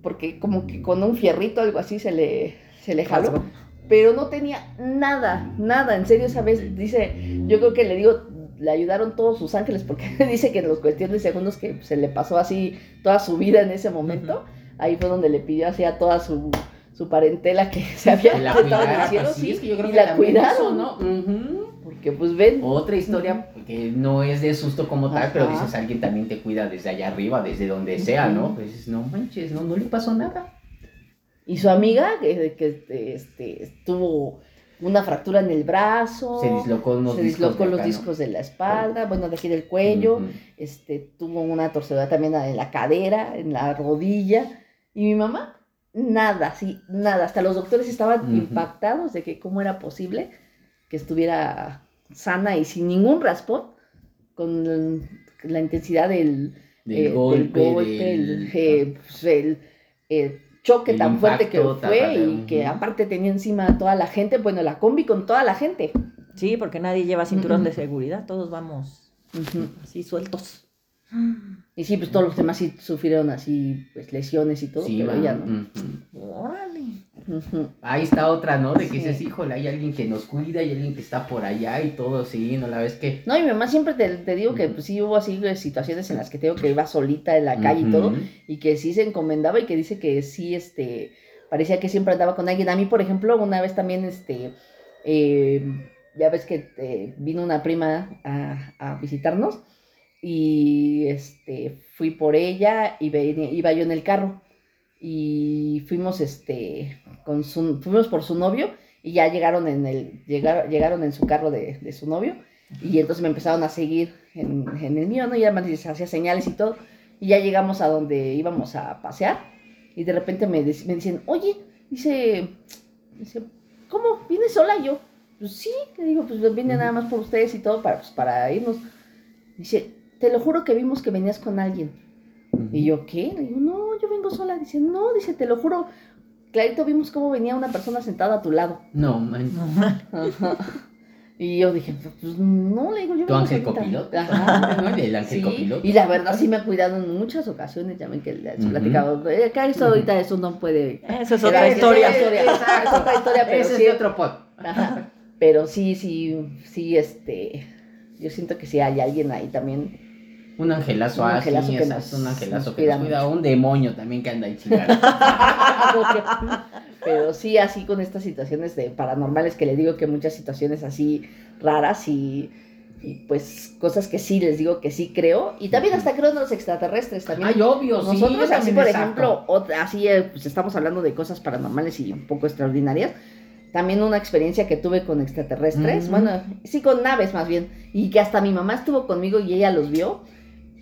B: porque como que con un fierrito algo así se le, se le jaló pero no tenía nada, nada, en serio, esa vez, dice, yo creo que le digo, le ayudaron todos sus ángeles, porque dice que en los cuestiones de segundos que se le pasó así toda su vida en ese momento, ahí fue donde le pidió así a toda su, su parentela que se había
C: la
B: en
C: cuidara,
B: el cielo,
C: pues sí, es que yo creo
B: y
C: que
B: la cuidaron,
C: ¿no? Ujú.
B: porque pues ven,
C: Otra historia que no es de susto como tal, pero
B: Ajá.
C: dices, alguien también te cuida desde allá arriba, desde donde sea, ¿no? Pues no manches, no, no le pasó nada.
B: Y su amiga, que, que este, tuvo una fractura en el brazo,
C: Se dislocó unos
B: se
C: discos
B: dislocó los discos de la espalda, bueno, de aquí del cuello, este, tuvo una torcedura también en la cadera, en la rodilla, y mi mamá, nada, sí, nada, hasta los doctores estaban impactados de que cómo era posible que estuviera sana y sin ningún raspón, con la intensidad del,
C: Del
B: eh,
C: golpe,
B: del golpe,
C: del-
B: el, eh, pues, el, eh, choque
C: El
B: tan fuerte que fue
C: ta, ta, ta,
B: y que aparte tenía encima a toda la gente, bueno, la combi con toda la gente.
A: Sí, porque nadie lleva cinturón de seguridad, todos vamos así sueltos.
B: Y sí, pues todos los demás sí sufrieron así, pues lesiones y todo,
C: Sí,
B: pero ella no.
A: Órale.
C: Ahí está otra, ¿no? De que
B: Sí.
C: dices, híjole, hay alguien que nos cuida, hay alguien que está por allá y todo, sí, ¿no la ves que?
B: No, y mi mamá siempre te, te digo que pues, sí hubo así eh, situaciones en las que tengo que iba solita en la calle y todo, y que sí se encomendaba y que dice que sí, este, parecía que siempre andaba con alguien. A mí, por ejemplo, una vez también, este, eh, ya ves que eh, vino una prima a, a visitarnos y, este, fui por ella y venía- iba yo en el carro y fuimos, este, con su, fuimos por su novio y ya llegaron en el, llegaron, llegaron en su carro de, de su novio y entonces me empezaron a seguir en, el mío, ¿no? Y ya me hacía señales y todo. Y ya llegamos a donde íbamos a pasear. Y de repente me, me dicen, oye, dice, dice, ¿cómo? ¿Vienes sola? Yo, pues sí, le digo, pues vine nada más por ustedes y todo para, pues, para irnos. Dice, te lo juro que vimos que venías con alguien. Y yo, ¿qué? Le digo, no, yo vengo sola. Dice, no, dice, te lo juro. Clarito vimos cómo venía una persona sentada a tu lado.
C: No, man.
B: Ajá. Y yo dije, pues no, le digo, yo
C: ¿Tu ángel copiloto?
B: Ajá.
C: ¿No? El ángel
B: Sí,
C: copiloto.
B: y la verdad sí me ha cuidado en muchas ocasiones, ya ven que les he
C: Ujú.
B: platicado. Eh, Acá eso ahorita eso no puede.
A: Esa es otra historia.
B: Es, otra historia,
C: Exacto.
B: es otra historia, pero
C: Ese
B: sí.
C: es otro pod.
B: ajá. Pero sí, sí, sí, este. Yo siento que sí hay alguien ahí también.
C: Un angelazo,
B: Un
C: así,
B: que nos-
C: un angelazo
B: nos
C: que
B: cuida
C: nos cuida,
B: mucho.
C: un demonio también que anda ahí chingando.
B: Pero sí, así con estas situaciones de paranormales que le digo que muchas situaciones así raras y, y pues cosas que sí les digo que sí creo. Y también hasta creo en los extraterrestres también.
C: Ay, obvio, sí.
B: Nosotros
C: yo
B: así, por ejemplo, así eh, pues estamos hablando de cosas paranormales y un poco extraordinarias. También una experiencia que tuve con extraterrestres, bueno, sí con naves más bien, y que hasta mi mamá estuvo conmigo y ella los vio.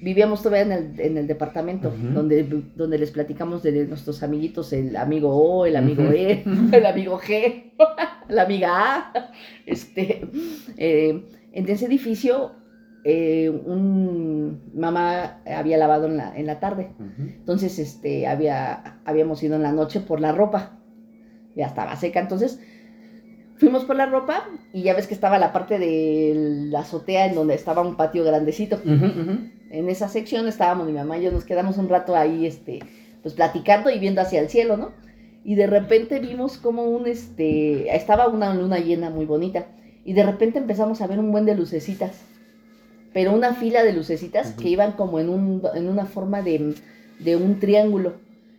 B: Vivíamos todavía en el, en el departamento,
C: Ujú.
B: donde, donde les platicamos de nuestros amiguitos, el amigo O, el amigo. E, el amigo G, la amiga A. Este, eh, en ese edificio, eh, un mamá había lavado en la, en la tarde. Entonces, este, había, habíamos ido en la noche por la ropa. Ya estaba seca. Entonces, fuimos por la ropa y ya ves que estaba la parte de la azotea en donde estaba un patio grandecito. En esa sección estábamos mi mamá y yo, nos quedamos un rato ahí, este, pues platicando y viendo hacia el cielo, ¿no? Y de repente vimos como un, este, estaba una luna llena muy bonita. Y de repente empezamos a ver un buen de lucecitas. Pero una fila de lucecitas que iban como en, un, en una forma de, de un triángulo.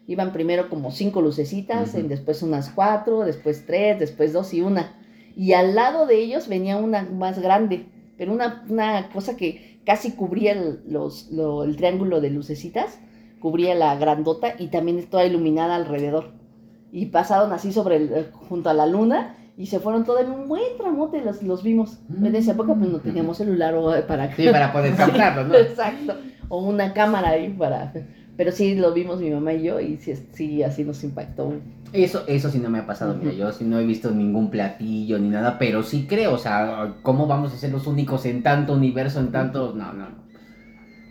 B: Iban primero como cinco lucecitas, en después unas cuatro, después tres, después dos y una. Y al lado de ellos venía una más grande, pero una, una cosa que casi cubría el, los, lo- el triángulo de lucecitas, cubría la grandota y también toda iluminada alrededor. Y pasaron así sobre el, eh, junto a la luna y se fueron todo en un buen tramote, los, los vimos. En esa época pues no teníamos celular o, eh, para
C: Sí, para poder captarlo, ¿no?
B: Exacto. O una cámara ahí para... Pero sí lo vimos mi mamá y yo y sí, sí así nos impactó.
C: Eso, eso sí no me ha pasado, mira, yo sí no he visto ningún platillo ni nada, pero sí creo, o sea, ¿cómo vamos a ser los únicos en tanto universo, en tanto? No, no, no.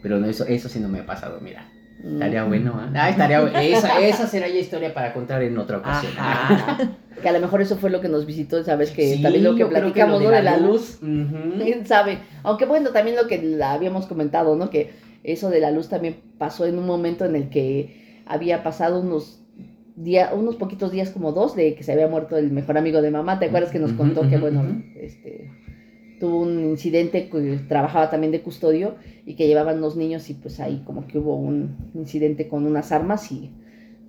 C: Pero no, eso, eso sí no me ha pasado, mira. Estaría bueno, ¿ah? Ah, estaría bueno. Esa, esa será ya historia para contar en otra ocasión.
A: Ajá.
B: Que a lo mejor eso fue lo que nos visitó, sabes que
C: Sí,
B: también lo que platicamos, ¿no? De la luz. ¿Quién sabe? Aunque bueno, también lo que la habíamos comentado, ¿no? Que eso de la luz también pasó en un momento en el que había pasado unos días, unos poquitos días como dos de que se había muerto el mejor amigo de mamá. ¿Te acuerdas que nos contó que bueno, este tuvo un incidente que trabajaba también de custodio y que llevaban unos niños y pues ahí como que hubo un incidente con unas armas y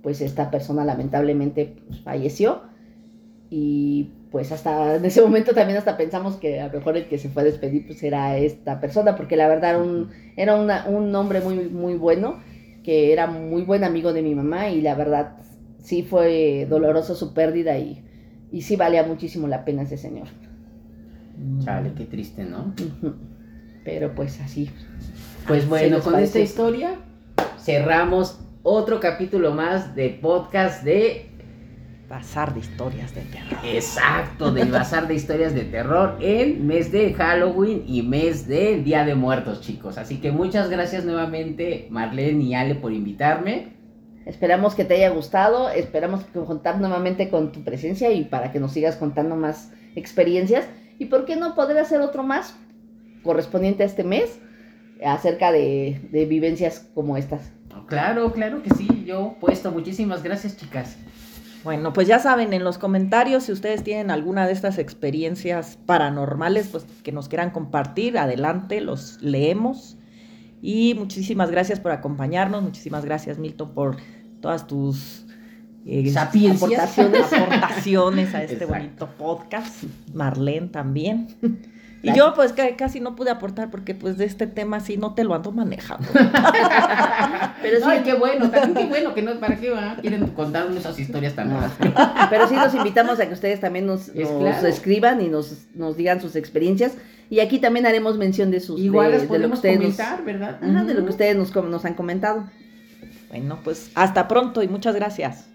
B: pues esta persona lamentablemente pues, falleció y pues hasta en ese momento también hasta pensamos que a lo mejor el que se fue a despedir pues era esta persona porque la verdad era un, era una- un hombre muy muy bueno que era muy buen amigo de mi mamá y la verdad sí fue doloroso su pérdida y, y sí valía muchísimo la pena ese señor.
C: Chale, qué triste, ¿no?
B: Pero pues así.
C: Pues bueno, con
B: parece?
C: esta historia cerramos otro capítulo más de podcast de
A: Bazar de historias de terror.
C: Exacto, del bazar de historias de terror en mes de Halloween y mes del Día de Muertos, chicos. Así que muchas gracias nuevamente, Marlene y Ale, por invitarme.
B: Esperamos que te haya gustado, esperamos contar nuevamente con tu presencia y para que nos sigas contando más experiencias. Y por qué no poder hacer otro más correspondiente a este mes acerca de, de vivencias como estas.
C: Claro, claro que sí, yo puesto. Muchísimas gracias, chicas.
A: Bueno, pues ya saben, en los comentarios, si ustedes tienen alguna de estas experiencias paranormales, pues que nos quieran compartir, adelante, los leemos. Y muchísimas gracias por acompañarnos, muchísimas gracias Milton por todas tus eh, aportaciones, aportaciones a este
C: Exacto.
A: bonito podcast. Marlene también. Y yo pues que casi no pude aportar porque pues de este tema sí no te lo ando manejando.
B: Pero sí,
C: Ay, qué bueno, también qué bueno que no, ¿para qué va? quieren contar esas historias tan raras?
B: pero sí los invitamos a que ustedes también nos,
C: Es
B: nos
C: claro.
B: escriban y nos, nos digan sus experiencias. Y aquí también haremos mención de sus
C: Igual
B: de,
C: las
B: de lo que nos-
C: comentar, ¿verdad?
B: Ajá, de lo que ustedes nos, nos han comentado.
A: Bueno, pues hasta pronto y muchas gracias.